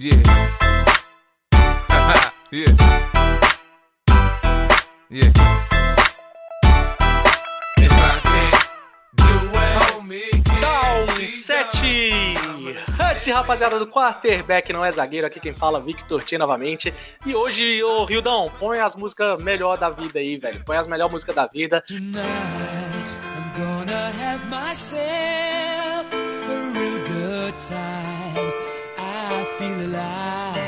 Yeah. yeah. Yeah. If I can't do it, homie, Down 7 Hut, rapaziada do quarterback, não é zagueiro, aqui quem fala Victor T novamente. E hoje, ô Rildão, põe as músicas melhor da vida aí, velho. Põe as melhores músicas da vida. Tonight, I'm gonna have myself a real good time. Feel alive.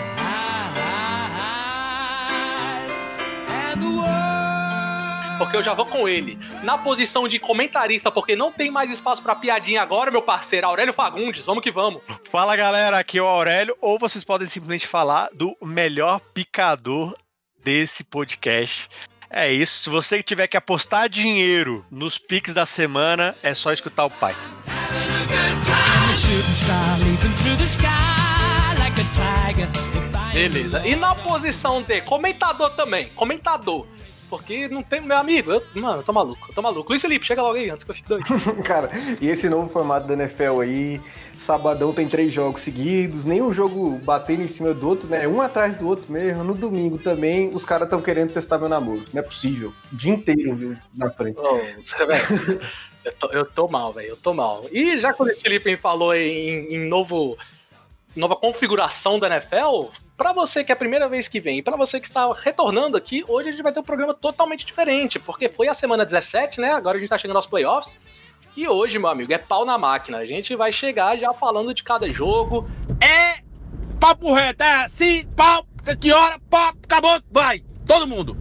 And the world. Porque eu já vou com ele. Na posição de comentarista, porque não tem mais espaço pra piadinha agora, meu parceiro. Aurélio Fagundes, vamos que vamos. Fala galera, aqui é o Aurélio, ou vocês podem simplesmente falar do melhor picador desse podcast. É isso, se você tiver que apostar dinheiro nos piques da semana, é só escutar o pai. I'm Beleza. E na posição de comentador também. Comentador. Porque não tem. Meu amigo, eu, mano, eu tô maluco, eu tô maluco. Luiz Felipe, chega logo aí antes que eu fique doido. Cara, e esse novo formato da NFL aí, sabadão tem três jogos seguidos, nenhum jogo batendo em cima do outro, né? Um atrás do outro mesmo. No domingo também, os caras estão querendo testar meu namoro. Não é possível. O dia inteiro viu, na frente. Velho, eu, tô, eu tô mal, velho, eu tô mal. E já que o Luiz Felipe falou em, em novo, nova configuração da NFL, pra você que é a primeira vez que vem e pra você que está retornando aqui, hoje a gente vai ter um programa totalmente diferente, porque foi a semana 17, né? Agora a gente tá chegando aos playoffs. E hoje, meu amigo, é pau na máquina. A gente vai chegar já falando de cada jogo, É papo reto, é assim, pau, que hora, pau, acabou, vai, todo mundo,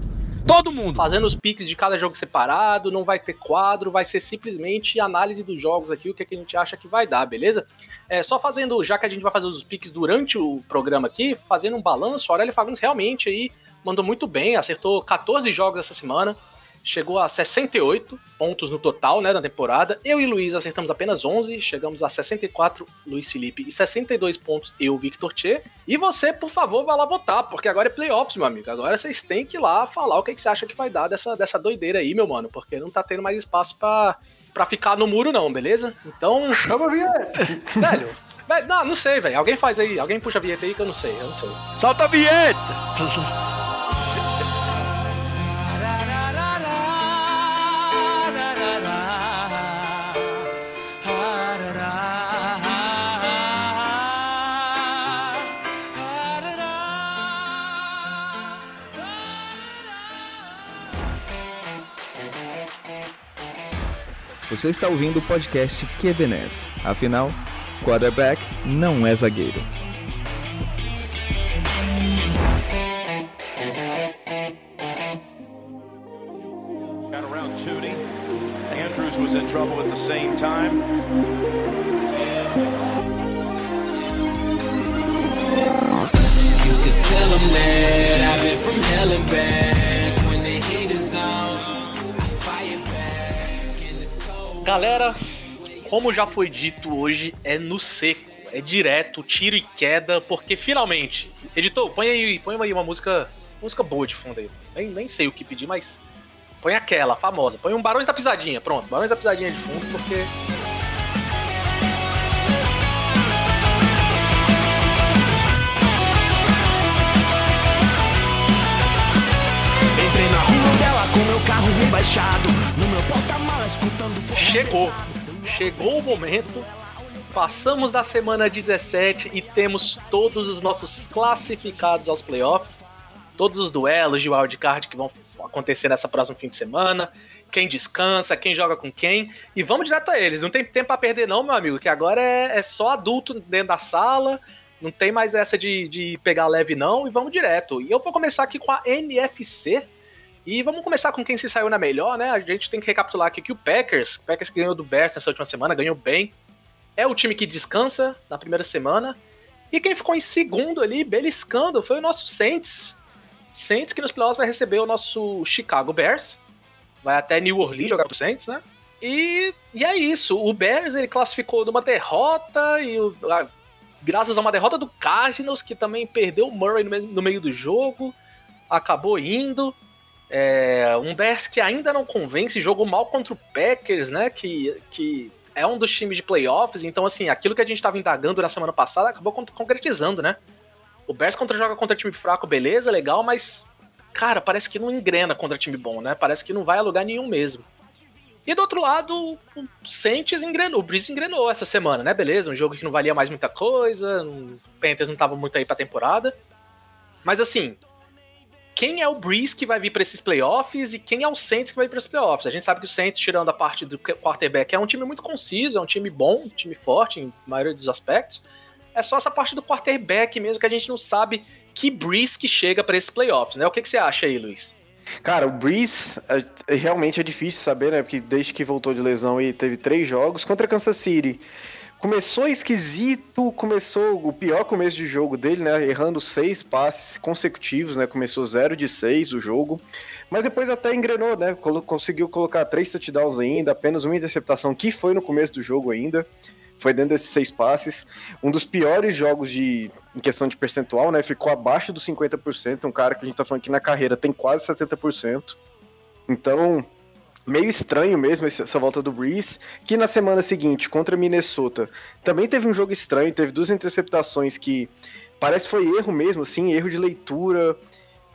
todo mundo. fazendo os piques de cada jogo separado, não vai ter quadro, vai ser simplesmente análise dos jogos aqui, o que, é que a gente acha que vai dar, beleza? É, só fazendo, já que a gente vai fazer os piques durante o programa aqui, fazendo um balanço, o Aurélio Fagundes realmente aí mandou muito bem, acertou 14 jogos essa semana, chegou a 68 pontos no total, né, na temporada. Eu e Luiz acertamos apenas 11, chegamos a 64, Luiz Felipe, e 62 pontos, eu, Victor Tchê. E você, por favor, vá lá votar, porque agora é playoffs, meu amigo. Agora vocês têm que ir lá falar o que, que você acha que vai dar dessa, dessa doideira aí, meu mano, porque não tá tendo mais espaço pra, pra ficar no muro, não, beleza? Então, Chama a vinheta! velho. velho, Não, não sei, velho. Alguém faz aí, alguém puxa a vinheta aí que eu não sei, eu não sei. Solta a vinheta! Você está ouvindo o podcast QBNES. Afinal, quarterback não é zagueiro. Got around Tootie. Andrews was in trouble at the same time. You could tell that I've been from hell and back. Galera, como já foi dito hoje, é no seco. É direto, tiro e queda, porque finalmente. Editor, põe aí, põe aí uma música. Música boa de fundo aí. Nem, nem sei o que pedir, mas. Põe aquela, famosa. Põe um Barões da Pisadinha. Pronto, Barões da Pisadinha de fundo, porque. Com meu carro. No meu porta-mala escutando forró Chegou. Chegou o momento. Passamos da semana 17 e temos todos os nossos classificados aos playoffs. Todos os duelos de wildcard que vão acontecer nessa próxima fim de semana. Quem descansa, quem joga com quem. E vamos direto a eles. Não tem tempo pra perder, não, meu amigo, que agora é, é só adulto dentro da sala. Não tem mais essa de, de pegar leve, não. E vamos direto. E eu vou começar aqui com a NFC. E vamos começar com quem se saiu na melhor, né? A gente tem que recapitular aqui que o Packers, o Packers ganhou do Bears nessa última semana, ganhou bem. É o time que descansa na primeira semana. E quem ficou em segundo ali, beliscando, foi o nosso Saints. Saints que nos playoffs vai receber o nosso Chicago Bears. Vai até New Orleans jogar pro Saints, né? E, e é isso. O Bears ele classificou numa derrota e o- a- graças a uma derrota do Cardinals, que também perdeu o Murray no, no meio do jogo, acabou indo. É, um Bears que ainda não convence, jogou mal contra o Packers, né? Que, que é um dos times de playoffs. Então, assim, aquilo que a gente estava indagando na semana passada acabou con- concretizando, né? O Bears contra joga contra time fraco, beleza, legal, mas cara, parece que não engrena contra time bom, né? Parece que não vai a lugar nenhum mesmo. E do outro lado, o Saints engrenou, o Breeze engrenou essa semana, né? Beleza, um jogo que não valia mais muita coisa, o Panthers não tava muito aí pra temporada. Mas assim, quem é o Breeze que vai vir para esses playoffs e quem é o Saints que vai vir para esses playoffs? A gente sabe que o Saints, tirando a parte do quarterback, é um time muito conciso, é um time bom, um time forte em maioria dos aspectos. É só essa parte do quarterback mesmo que a gente não sabe que Breeze que chega para esses playoffs, né? O que, que você acha aí, Luiz? Cara, o Breeze é, realmente é difícil saber, né? Porque desde que voltou de lesão e teve três jogos contra Kansas City. Começou esquisito, começou o pior começo de jogo dele, né? Errando seis passes consecutivos, né? Começou 0 de 6 o jogo. Mas depois até engrenou, né? Conseguiu colocar três touchdowns ainda, apenas uma interceptação, que foi no começo do jogo ainda. Foi dentro desses seis passes. Um dos piores jogos de em questão de percentual, né? Ficou abaixo dos 50%. Um cara que a gente tá falando aqui na carreira tem quase 70%. Então, meio estranho mesmo essa volta do Breeze, que na semana seguinte, contra Minnesota, também teve um jogo estranho, teve duas interceptações que parece foi erro mesmo, assim, erro de leitura,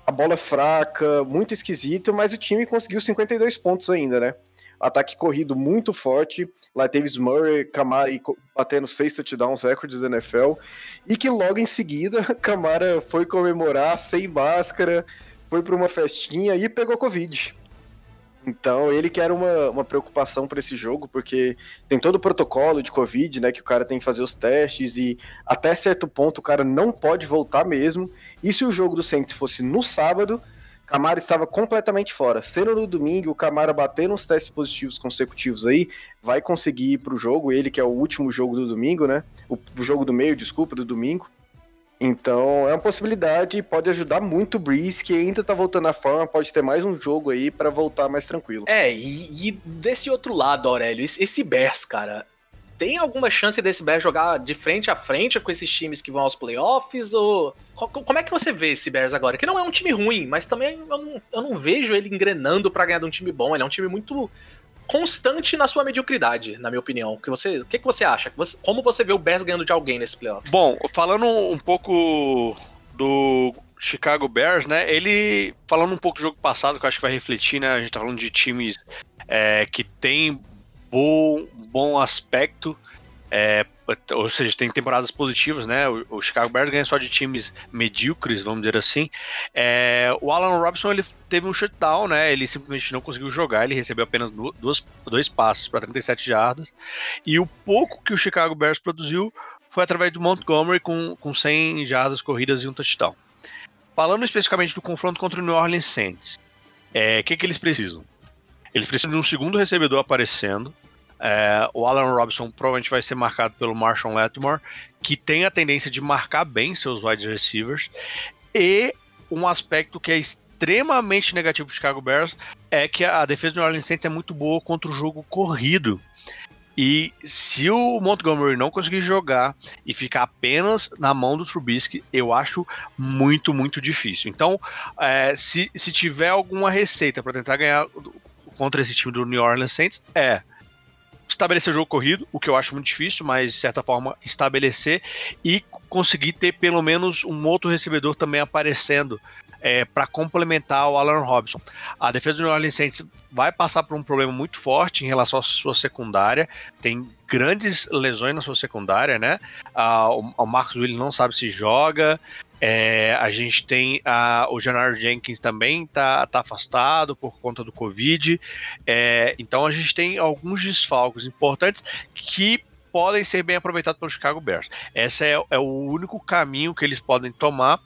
a bola fraca, muito esquisito, mas o time conseguiu 52 pontos ainda, né? Ataque corrido muito forte, lá teve Murray, Camara batendo seis touchdowns, recordes da NFL, e que logo em seguida Camara foi comemorar sem máscara, foi para uma festinha e pegou Covid. Então, ele que era uma, uma preocupação para esse jogo, porque tem todo o protocolo de Covid, né? Que o cara tem que fazer os testes e até certo ponto o cara não pode voltar mesmo. E se o jogo do Saints fosse no sábado, Camara estava completamente fora. Sendo no domingo, o Camara batendo uns testes positivos consecutivos aí, vai conseguir ir pro jogo, ele que é o último jogo do domingo, né? O, o jogo do meio, desculpa, do domingo. Então é uma possibilidade, pode ajudar muito o Breeze, que ainda tá voltando à forma, pode ter mais um jogo aí para voltar mais tranquilo. É, e, e, desse outro lado, Aurélio, esse Bears, cara, tem alguma chance desse Bears jogar de frente a frente com esses times que vão aos playoffs? Ou como é que você vê esse Bears agora? Que não é um time ruim, mas também eu não, eu não vejo ele engrenando para ganhar de um time bom. Ele é um time muito constante na sua mediocridade, na minha opinião. O que você, o que, que você acha? como você vê o Bears ganhando de alguém nesse playoffs? Bom, falando um pouco do Chicago Bears, né? Ele falando um pouco do jogo passado, que eu acho que vai refletir, né? A gente tá falando de times é, que tem bom, bom aspecto, é, ou seja, tem temporadas positivas, né? O, o, Chicago Bears ganha só de times medíocres, vamos dizer assim. É, o Alan Robinson ele teve um shutdown, né? Ele simplesmente não conseguiu jogar, ele recebeu apenas duas, dois passes para 37 jardas. E o pouco que o Chicago Bears produziu foi através do Montgomery com, com 100 jardas corridas e um touchdown. Falando especificamente do confronto contra o New Orleans Saints, o é, que, que eles precisam? Eles precisam de um segundo recebedor aparecendo, é, o Alan Robinson provavelmente vai ser marcado pelo Marshall Lattimore, que tem a tendência de marcar bem seus wide receivers. E um aspecto que é extremamente negativo do Chicago Bears é que a defesa do New Orleans Saints é muito boa contra o jogo corrido. E se o Montgomery não conseguir jogar e ficar apenas na mão do Trubisky, eu acho muito, muito difícil. Então, é, se, se tiver alguma receita para tentar ganhar contra esse time do New Orleans Saints, é estabelecer o jogo corrido, o que eu acho muito difícil, mas de certa forma estabelecer e conseguir ter pelo menos um outro recebedor também aparecendo é, para complementar o Alan Robinson. A defesa do New Orleans Saints vai passar por um problema muito forte em relação à sua secundária, tem grandes lesões na sua secundária, né? Ah, o, o Marcos Williams não sabe se joga, é, a gente tem a, o Janar Jenkins também tá, tá afastado por conta do Covid. É, então a gente tem alguns desfalques importantes que podem ser bem aproveitados pelo Chicago Bears. Esse é, é, o único caminho que eles podem tomar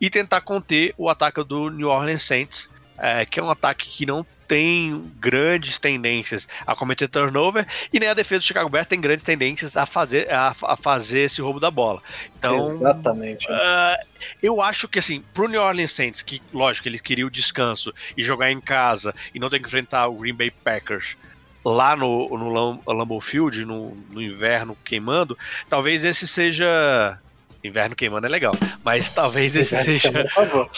e tentar conter o ataque do New Orleans Saints, é, que é um ataque que não tem grandes tendências a cometer turnover e nem a defesa do Chicago Bears tem grandes tendências a fazer, a, a fazer esse roubo da bola. Então, Exatamente. Uh, eu acho que assim, pro New Orleans Saints, que lógico, eles queriam o descanso e jogar em casa e não ter que enfrentar o Green Bay Packers lá no, no Lambeau Field, no, no inverno queimando, talvez esse seja Inverno queimando é legal. Mas talvez esse seja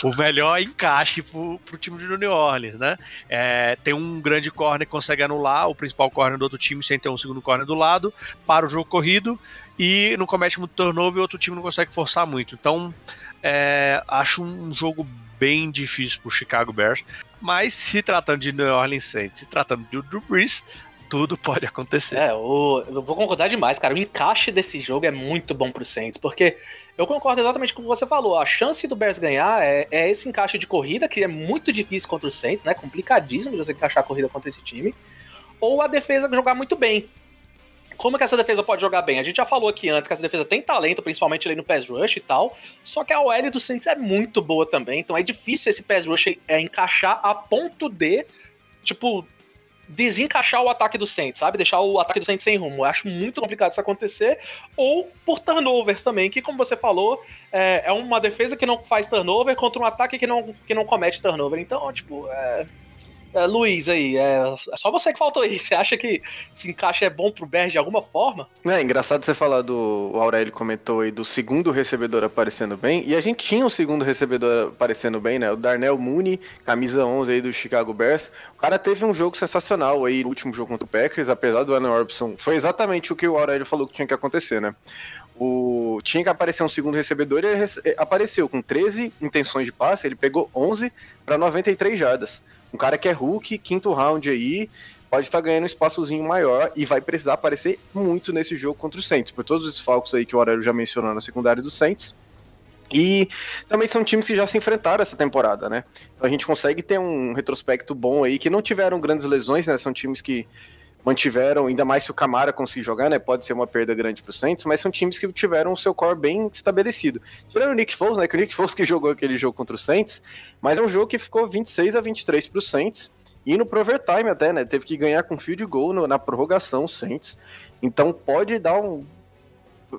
o melhor encaixe pro, pro time de New Orleans, né? É, tem um grande corner que consegue anular o principal corner do outro time sem ter um segundo corner do lado, para o jogo corrido e não comete muito turnover e o outro time não consegue forçar muito. Então, É, acho um jogo bem difícil pro Chicago Bears, mas se tratando de New Orleans Saints, se tratando do Drew Brees, tudo pode acontecer. É, o, eu vou concordar demais, cara. O encaixe desse jogo é muito bom pro Saints, porque eu concordo exatamente com o que você falou. A chance do Bears ganhar é, é esse encaixe de corrida, que é muito difícil contra o Saints, né? Complicadíssimo de você encaixar a corrida contra esse time. Ou a defesa jogar muito bem. Como que essa defesa pode jogar bem? A gente já falou aqui antes que essa defesa tem talento, principalmente ali no pass rush e tal. Só que a OL do Saints é muito boa também, então é difícil esse pass rush é, encaixar a ponto de, tipo, desencaixar o ataque do Saints, sabe? Deixar o ataque do Saints sem rumo. Eu acho muito complicado isso acontecer. Ou por turnovers também, que como você falou, é, é uma defesa que não faz turnover contra um ataque que não, que não comete turnover. Então, tipo, é, é, Luiz aí, é, é só você que faltou aí. Você acha que esse encaixe é bom pro Bears de alguma forma? É engraçado você falar do. O Aurélio comentou aí do segundo recebedor aparecendo bem. E a gente tinha um segundo recebedor aparecendo bem, né? O Darnell Mooney, camisa 11 aí do Chicago Bears. O cara teve um jogo sensacional aí no último jogo contra o Packers, apesar do Allen Orbison. Foi exatamente o que o Aurélio falou que tinha que acontecer, né? O... Tinha que aparecer um segundo recebedor e ele apareceu com 13 intenções de passe, ele pegou 11 para 93 jardas. Um cara que é Hulk, quinto round aí, pode estar ganhando um espaçozinho maior e vai precisar aparecer muito nesse jogo contra o Saints, por todos os falcos aí que o Aurélio já mencionou na secundária do Saints. E também são times que já se enfrentaram essa temporada, né? Então a gente consegue ter um retrospecto bom aí, que não tiveram grandes lesões, né? São times que mantiveram, ainda mais se o Camara conseguir jogar, né? Pode ser uma perda grande pro Saints, mas são times que tiveram o seu core bem estabelecido. Tirando o Nick Foles, né? Que o Nick Foles que jogou aquele jogo contra o Saints, mas é um jogo que ficou 26 a 23 pro Saints. E no overtime até, né? Teve que ganhar com field goal no, na prorrogação, o Saints. Então pode dar um.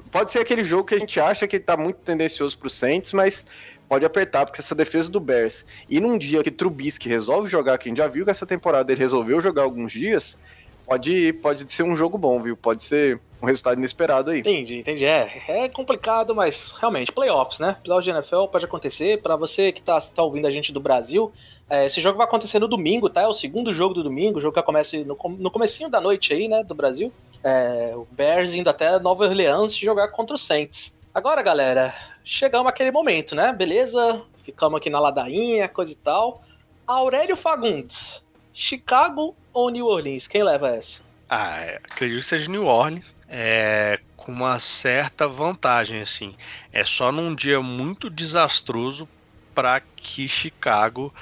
Pode ser aquele jogo que a gente acha que tá muito tendencioso pro Saints, mas pode apertar, porque essa defesa do Bears. E num dia que Trubisky resolve jogar, que a gente já viu que essa temporada ele resolveu jogar alguns dias, pode, pode ser um jogo bom, viu? Pode ser um resultado inesperado aí. Entendi, entendi. É, é complicado, mas realmente, playoffs, né? Playoffs de NFL pode acontecer. Para você que tá, tá ouvindo a gente do Brasil, é, esse jogo vai acontecer no domingo, tá? É o segundo jogo do domingo, jogo que começa no, no comecinho da noite aí, né, do Brasil. É, o Bears indo até Nova Orleans jogar contra o Saints. Agora, galera, chegamos aquele momento, né? Beleza? Ficamos aqui na ladainha, coisa e tal. Aurélio Fagundes, Chicago ou New Orleans? Quem leva essa? Ah, é, acredito que seja New Orleans. É, com uma certa vantagem, assim. É só num dia muito desastroso para que Chicago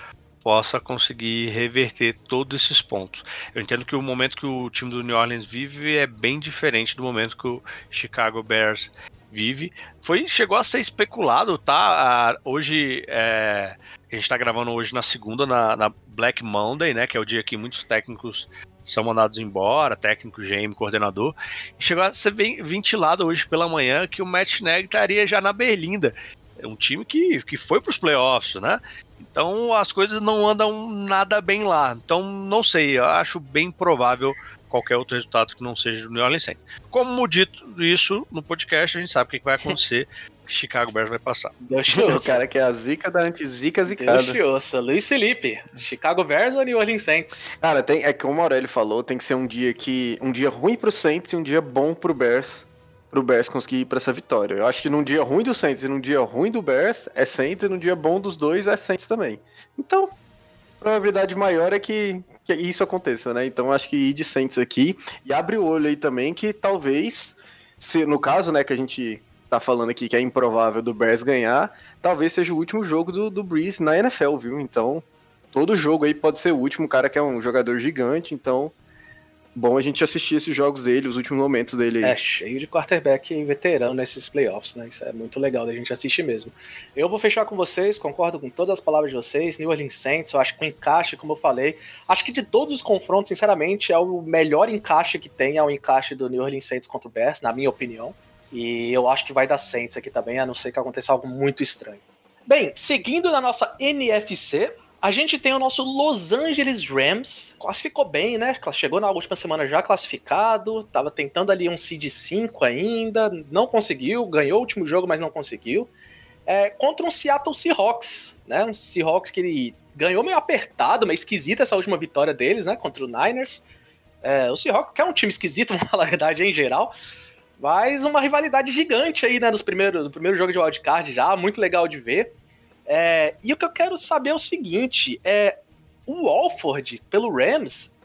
possa conseguir reverter todos esses pontos. Eu entendo que o momento que o time do New Orleans vive é bem diferente do momento que o Chicago Bears vive. Foi chegou a ser especulado, tá? hoje é, a gente está gravando hoje na segunda, na, na, Black Monday, né? Que é o dia que muitos técnicos são mandados embora, técnico, GM, coordenador. Chegou a ser ventilado hoje pela manhã que o Matt Nagy estaria já na Berlinda. É um time que, que foi para os playoffs, né? Então as coisas não andam nada bem lá. Então não sei, eu acho bem provável qualquer outro resultado que não seja do New Orleans Saints. Como dito isso no podcast, a gente sabe o que vai acontecer. Chicago Bears vai passar. Deus o cara que é a zica da anti-zica zicada. Deus ouça. Luiz Felipe, Chicago Bears ou New Orleans Saints? Cara, tem, é como o Aurélio falou, tem que ser um dia que um dia ruim pro Saints e um dia bom pro Bears, pro Bears conseguir ir pra essa vitória. Eu acho que num dia ruim do Saints e num dia ruim do Bears é Saints e num dia bom dos dois é Saints também. Então, probabilidade maior é que, que isso aconteça, né? Então acho que ir de Saints aqui e abre o olho aí também que talvez, se no caso, né, que a gente tá falando aqui que é improvável do Bears ganhar, talvez seja o último jogo do, do Breeze na NFL, viu? Então, todo jogo aí pode ser o último, o cara que é um jogador gigante, então bom a gente assistir esses jogos dele, os últimos momentos dele. É, cheio de quarterback veterano nesses playoffs, né? Isso é muito legal da gente assistir mesmo. Eu vou fechar com vocês, concordo com todas as palavras de vocês. New Orleans Saints, eu acho que o encaixe, como eu falei, acho que de todos os confrontos, sinceramente, é o melhor encaixe que tem, é o encaixe do New Orleans Saints contra o Bears, na minha opinião. E eu acho que vai dar Saints aqui também, a não ser que aconteça algo muito estranho. Bem, seguindo na nossa NFC, a gente tem o nosso Los Angeles Rams, classificou bem, né? Chegou na última semana já classificado, tava tentando ali um seed 5 ainda, não conseguiu, ganhou o último jogo, mas não conseguiu. É, contra um Seattle Seahawks, né? Um Seahawks que ele ganhou meio apertado, meio esquisita essa última vitória deles, né? Contra o Niners. É, o Seahawks, que é um time esquisito, na verdade, em geral. Mas uma rivalidade gigante aí, né? Nos primeiros, no primeiro jogo de wildcard já, muito legal de ver. É, e o que eu quero saber é o seguinte: é o Walford, pelo Rams,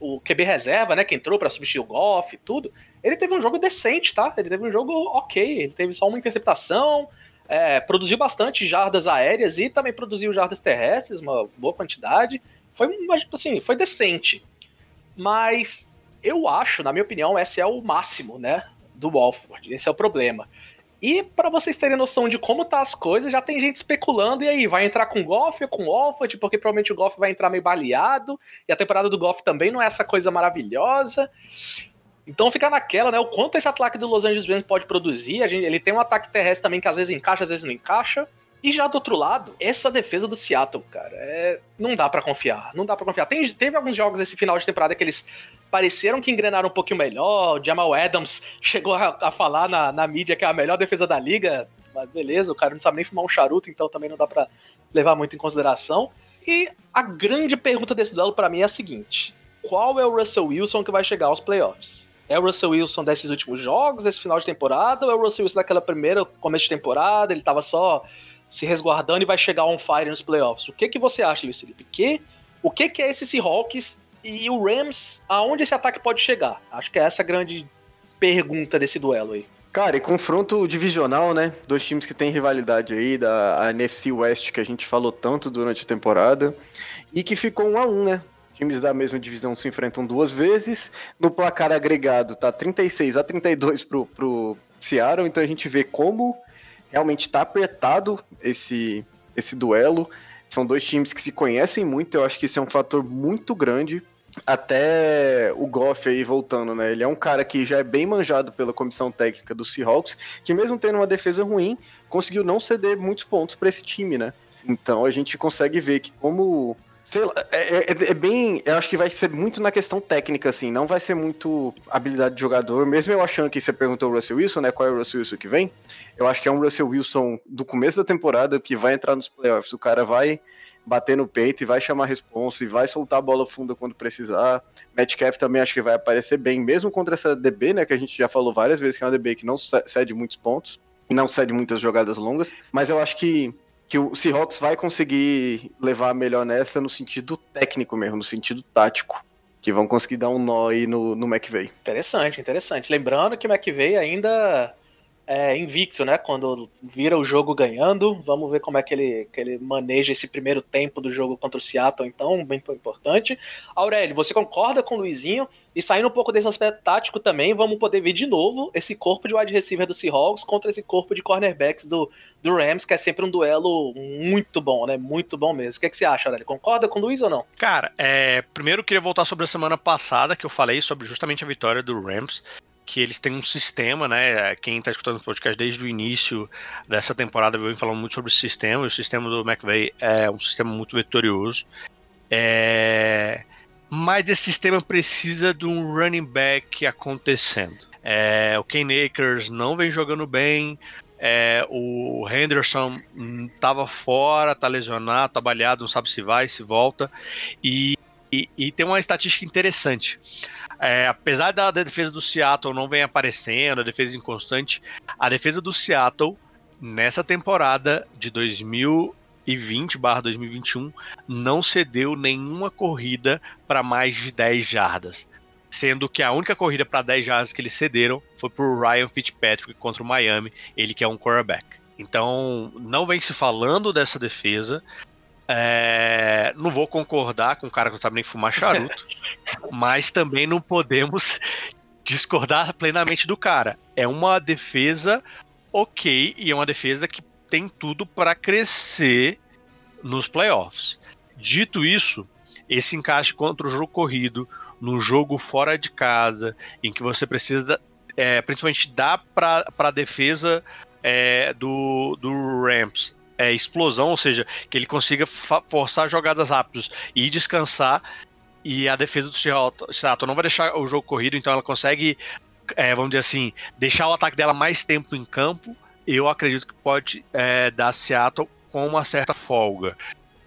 o QB reserva, né? Que entrou pra substituir o Goff e tudo, ele teve um jogo decente, tá? Ele teve um jogo ok. Ele teve só uma interceptação, é, produziu bastante jardas aéreas e também produziu jardas terrestres, uma boa quantidade. Foi, assim, foi decente. Mas eu acho, na minha opinião, esse é o máximo, né? Do Walford. Esse é o problema. E pra vocês terem noção de como tá as coisas, já tem gente especulando, e aí, vai entrar com Goff ou com o Walford? Porque provavelmente o Goff vai entrar meio baleado, e a temporada do Goff também não é essa coisa maravilhosa. Então fica naquela, né? O quanto esse ataque do Los Angeles Rams pode produzir. Gente, ele tem um ataque terrestre também que às vezes encaixa, às vezes não encaixa. E já do outro lado, essa defesa do Seattle, cara, é- não dá pra confiar. Não dá pra confiar. Tem- teve alguns jogos esse final de temporada que eles pareceram que engrenaram um pouquinho melhor. O Jamal Adams chegou a, a falar na, na mídia que é a melhor defesa da liga. Mas beleza, o cara não sabe nem fumar um charuto, então também não dá pra levar muito em consideração. E a grande pergunta desse duelo pra mim é a seguinte: qual é o Russell Wilson que vai chegar aos playoffs? É o Russell Wilson desses últimos jogos, desse final de temporada, ou é o Russell Wilson daquela primeira começo de temporada? Ele tava só se resguardando e vai chegar on fire nos playoffs. O que que você acha, Luiz Felipe? Que, o que que é esse Seahawks e o Rams? Aonde esse ataque pode chegar? Acho que é essa a grande pergunta desse duelo aí. Cara, e confronto divisional, né? Dois times que têm rivalidade aí, da NFC West, que a gente falou tanto durante a temporada, e que ficou um a um, né? Times da mesma divisão se enfrentam duas vezes. No placar agregado tá 36 a 32 pro, pro Seattle, então a gente vê como realmente tá apertado esse, esse duelo. São dois times que se conhecem muito, eu acho que isso é um fator muito grande. Até o Goff aí voltando, né? Ele é um cara que já é bem manjado pela comissão técnica do Seahawks, que mesmo tendo uma defesa ruim, conseguiu não ceder muitos pontos para esse time, né? Então a gente consegue ver que como Sei lá, é, é- é bem. Eu acho que vai ser muito na questão técnica, assim. Não vai ser muito habilidade de jogador. Mesmo eu achando que você perguntou o Russell Wilson, né? Qual é o Russell Wilson que vem? Eu acho que é um Russell Wilson do começo da temporada que vai entrar nos playoffs. O cara vai bater no peito e vai chamar responsa e vai soltar a bola funda quando precisar. Metcalf também acho que vai aparecer bem, mesmo contra essa DB, né? Que a gente já falou várias vezes que é uma DB que não ce- cede muitos pontos e não cede muitas jogadas longas. Mas eu acho que que o Seahawks vai conseguir levar melhor nessa no sentido técnico mesmo, no sentido tático. Que vão conseguir dar um nó aí no, no McVay. Interessante, interessante. Lembrando que o McVay ainda é invicto, né? Quando vira o jogo ganhando, vamos ver como é que ele, que ele maneja esse primeiro tempo do jogo contra o Seattle, então, bem importante. Aurélio, você concorda com o Luizinho? E saindo um pouco desse aspecto tático também, vamos poder ver de novo esse corpo de wide receiver do Seahawks contra esse corpo de cornerbacks do, do Rams, que é sempre um duelo muito bom, né? Muito bom mesmo. O que, é que você acha, Aurélio? Concorda com o Luiz ou não? Cara, é, primeiro eu queria voltar sobre a semana passada, que eu falei sobre justamente a vitória do Rams, que eles têm um sistema, né? Quem tá escutando o podcast desde o início dessa temporada vem falando muito sobre o sistema, o sistema do McVay é um sistema muito vitorioso. É, Mas esse sistema precisa de um running back acontecendo. É, o Ken Akers não vem jogando bem, é, o Henderson tava fora, tá lesionado, tá baleado, não sabe se vai, se volta. E, e, e tem uma estatística interessante. É, apesar da, defesa do Seattle não vem aparecendo, a defesa inconstante, a defesa do Seattle nessa temporada de 2020/2021 não cedeu nenhuma corrida para mais de 10 jardas. Sendo que a única corrida para 10 jardas que eles cederam foi pro Ryan Fitzpatrick contra o Miami, ele que é um quarterback. Então, não vem se falando dessa defesa. É, não vou concordar com o cara que não sabe nem fumar charuto, mas também não podemos discordar plenamente do cara. É uma defesa ok e é uma defesa que tem tudo para crescer nos playoffs. Dito isso, esse encaixe contra o jogo corrido, num jogo fora de casa, em que você precisa é, principalmente dar para a defesa é, do, do Rams é, explosão, ou seja, que ele consiga forçar jogadas rápidas e descansar. E a defesa do Seattle não vai deixar o jogo corrido, então ela consegue, é, vamos dizer assim, deixar o ataque dela mais tempo em campo. Eu acredito que pode é, dar Seattle com uma certa folga.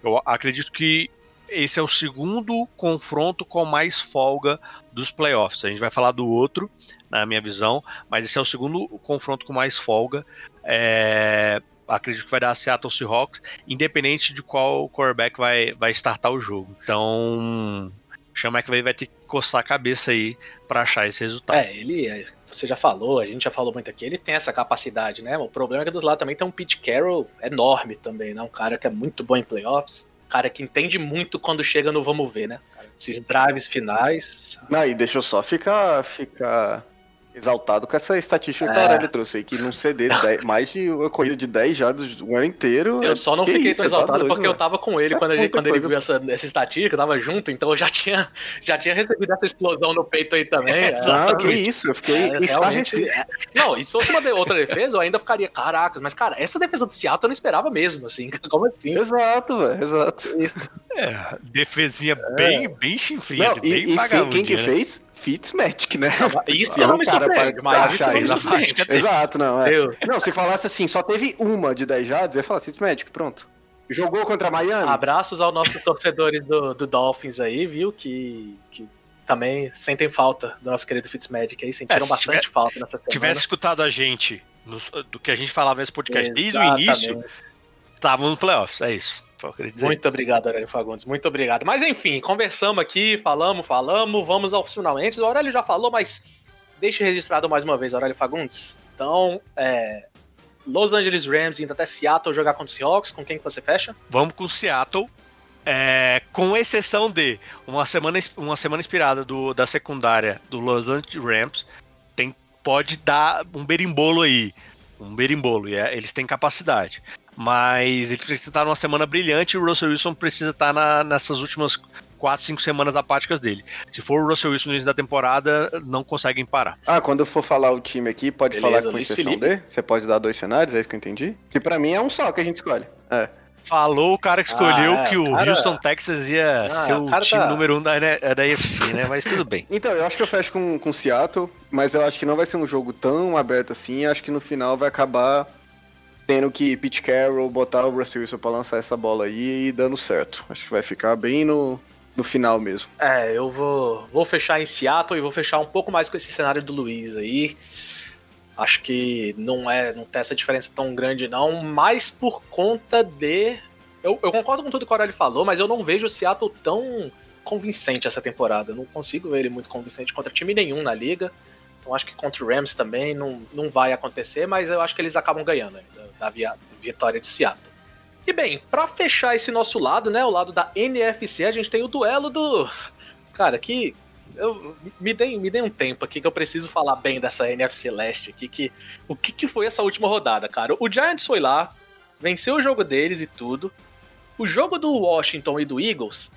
Eu acredito que esse é o segundo confronto com mais folga dos playoffs. A gente vai falar do outro, na minha visão, mas esse é o segundo confronto com mais folga. É, acredito que vai dar Seattle Seahawks, independente de qual quarterback vai, vai startar o jogo. Então, chama que vai ter que coçar a cabeça aí para achar esse resultado. É, ele, é, você já falou, a gente já falou muito aqui, ele tem essa capacidade, né? O problema é que do lado também tem um Pete Carroll enorme também, né? Um cara que é muito bom em playoffs. Cara que entende muito quando chega no vamos ver, né? Esses drives finais. Não, e deixa eu só ficar, ficar exaltado com essa estatística que É. o Aurélio trouxe aí, que num CD dez- mais de uma corrida de 10 jardas o ano inteiro. Eu só não Que fiquei isso, tão tá exaltado doido, porque eu tava com ele É quando, ele, quando ele viu essa, essa estatística, eu tava junto, então eu já tinha, já tinha recebido essa explosão no peito aí também. é. Não, que isso, eu fiquei É, realmente, estarrecido. é. Não, e se fosse uma de- outra defesa, eu ainda ficaria, caracas, mas cara, essa defesa do Seattle eu não esperava mesmo, assim, como assim? Exato, velho, exato. É, defesinha bem, bem chinfrinha, Não, assim, e, bem e vagabundinha, quem que né? fez? Fitzmagic, né? Isso É não um me cara surpreende, pra- mas pra isso achar não me isso. surpreende. Exato, não. É. Deus. Não, se falasse assim, só teve uma de 10 jardas, eu ia falar Fitzmagic, pronto. Jogou contra Miami? Abraços aos nossos torcedores do, do Dolphins aí, viu? Que, que também sentem falta do nosso querido Fitzmagic aí, sentiram É, se bastante tiver- falta nessa semana. tivesse escutado a gente nos- do que a gente falava nesse podcast desde o Exatamente. início, estavam no playoffs. É isso. Muito obrigado, Aurélio Fagundes. Muito obrigado. Mas enfim, conversamos aqui, falamos, falamos, vamos aos finalmente. O Aurélio já falou, mas deixe registrado mais uma vez, Aurélio Fagundes. Então, é, Los Angeles Rams indo até Seattle jogar contra os Seahawks. Com quem que você fecha? Vamos com Seattle. é, com exceção de uma semana, uma semana inspirada do, da secundária do Los Angeles Rams, tem, pode dar um berimbolo aí. Um berimbolo, e é- eles têm capacidade. Mas eles precisam estar numa semana brilhante e o Russell Wilson precisa estar na- nessas últimas 4, 5 semanas apáticas dele. Se for o Russell Wilson no início da temporada, não conseguem parar. Ah, quando eu for falar o time aqui, pode Beleza, falar com Luiz exceção Felipe. D? Você pode dar dois cenários, é isso que eu entendi? Que pra mim é um só que a gente escolhe. É. Falou o cara que escolheu Ah, é, que o cara- Houston Texas ia Ah, ser o time tá- número um da, da AFC, né? Mas tudo bem. Então, eu acho que eu fecho com, com Seattle, mas eu acho que não vai ser um jogo tão aberto assim. Acho que no final vai acabar tendo que Pete Carroll botar o Russell Wilson pra lançar essa bola aí e dando certo. Acho que vai ficar bem no, no final mesmo. É, eu vou, vou fechar em Seattle e vou fechar um pouco mais com esse cenário do Luiz aí. Acho que não é, não tem essa diferença tão grande não, mas por conta de eu, eu concordo com tudo que o Aurélio falou, mas eu não vejo o Seattle tão convincente essa temporada. Eu não consigo ver ele muito convincente contra time nenhum na liga. Então acho que contra o Rams também não, não vai acontecer, mas eu acho que eles acabam ganhando ainda, da vitória de Seattle. E bem, pra fechar esse nosso lado, né, o lado da NFC, a gente tem o duelo do Cara, que eu me dei, me dei um tempo aqui que eu preciso falar bem dessa NFC Leste aqui, que o que, que foi essa última rodada, cara? O Giants foi lá, venceu o jogo deles e tudo. O jogo do Washington e do Eagles,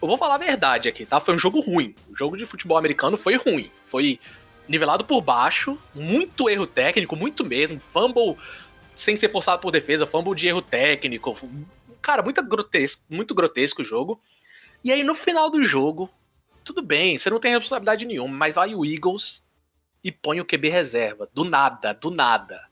eu vou falar a verdade aqui, tá? Foi um jogo ruim. O jogo de futebol americano foi ruim. Foi nivelado por baixo, muito erro técnico, muito mesmo. Fumble sem ser forçado por defesa, fumble de erro técnico. Cara, muito grotesco, muito grotesco o jogo. E aí no final do jogo, tudo bem, você não tem responsabilidade nenhuma, mas vai o Eagles e põe o QB reserva. Do nada, do nada.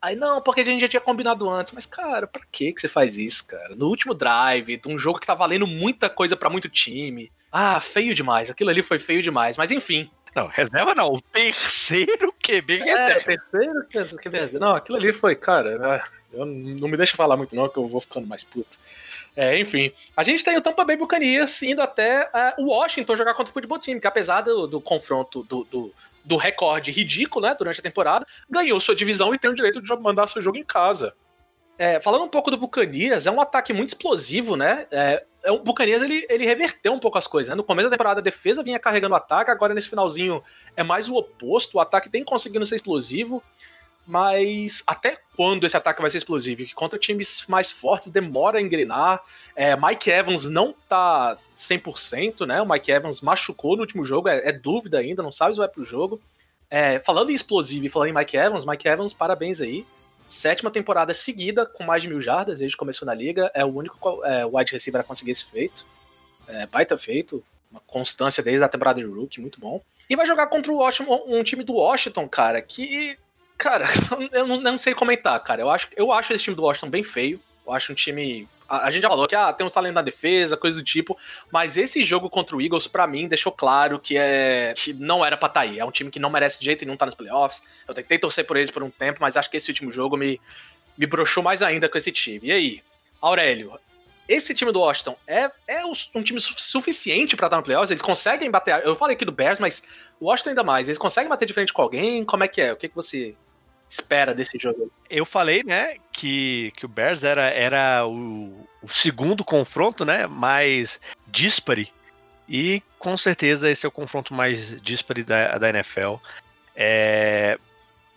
Aí não, porque a gente já tinha combinado antes. Mas, cara, pra que que você faz isso, cara? No último drive, de um jogo que tá valendo muita coisa pra muito time. Ah, feio demais. Aquilo ali foi feio demais. Mas enfim. Não, reserva não. O terceiro QB É, reserva. terceiro QB reserva. Não, aquilo ali foi, cara. ah, Eu não me deixa falar muito, não, que eu vou ficando mais puto. É, enfim. A gente tem o Tampa Bay Buccaneers indo até é, o Washington jogar contra o futebol time, que apesar do, do confronto do, do, do recorde ridículo, né, durante a temporada, ganhou sua divisão e tem o direito de mandar seu jogo em casa. É, falando um pouco do Buccaneers, é um ataque muito explosivo, né? É, é, o Buccaneers ele, ele reverteu um pouco as coisas. Né? No começo da temporada a defesa vinha carregando o ataque, agora nesse finalzinho é mais o oposto. O ataque tem conseguindo ser explosivo, mas até quando esse ataque vai ser explosivo? Que contra times mais fortes demora a engrenar. É, Mike Evans não tá 100%, né? O Mike Evans machucou no último jogo, é, é dúvida ainda, não sabe se vai pro jogo. É, falando em explosivo e falando em Mike Evans, Mike Evans, parabéns aí. Sétima temporada seguida com mais de mil jardas, desde que começou na liga. É o único é, wide receiver a conseguir esse feito. É, baita feito, uma constância desde a temporada de rookie, muito bom. E vai jogar contra o Washington, um time do Washington, cara, que. Cara, eu não, não sei comentar, cara. Eu acho, eu acho esse time do Washington bem feio. Eu acho um time a, gente já falou que ah, tem um talento na defesa, coisa do tipo, mas esse jogo contra o Eagles, pra mim, deixou claro que, é, que não era pra estar aí. É um time que não merece de jeito nenhum estar nos playoffs. Eu tentei torcer por eles por um tempo, mas acho que esse último jogo me, me broxou mais ainda com esse time. E aí, Aurélio, esse time do Washington é, é um time su- suficiente pra estar no playoffs? Eles conseguem bater. Eu falei aqui do Bears, mas o Washington ainda mais. Eles conseguem bater de frente com alguém? Como é que é? O que, que você espera desse jogo? Eu falei, né, que, que o Bears era, era o, o segundo confronto, né, mais dispare. E com certeza esse é o confronto mais dispare da, da NFL. É,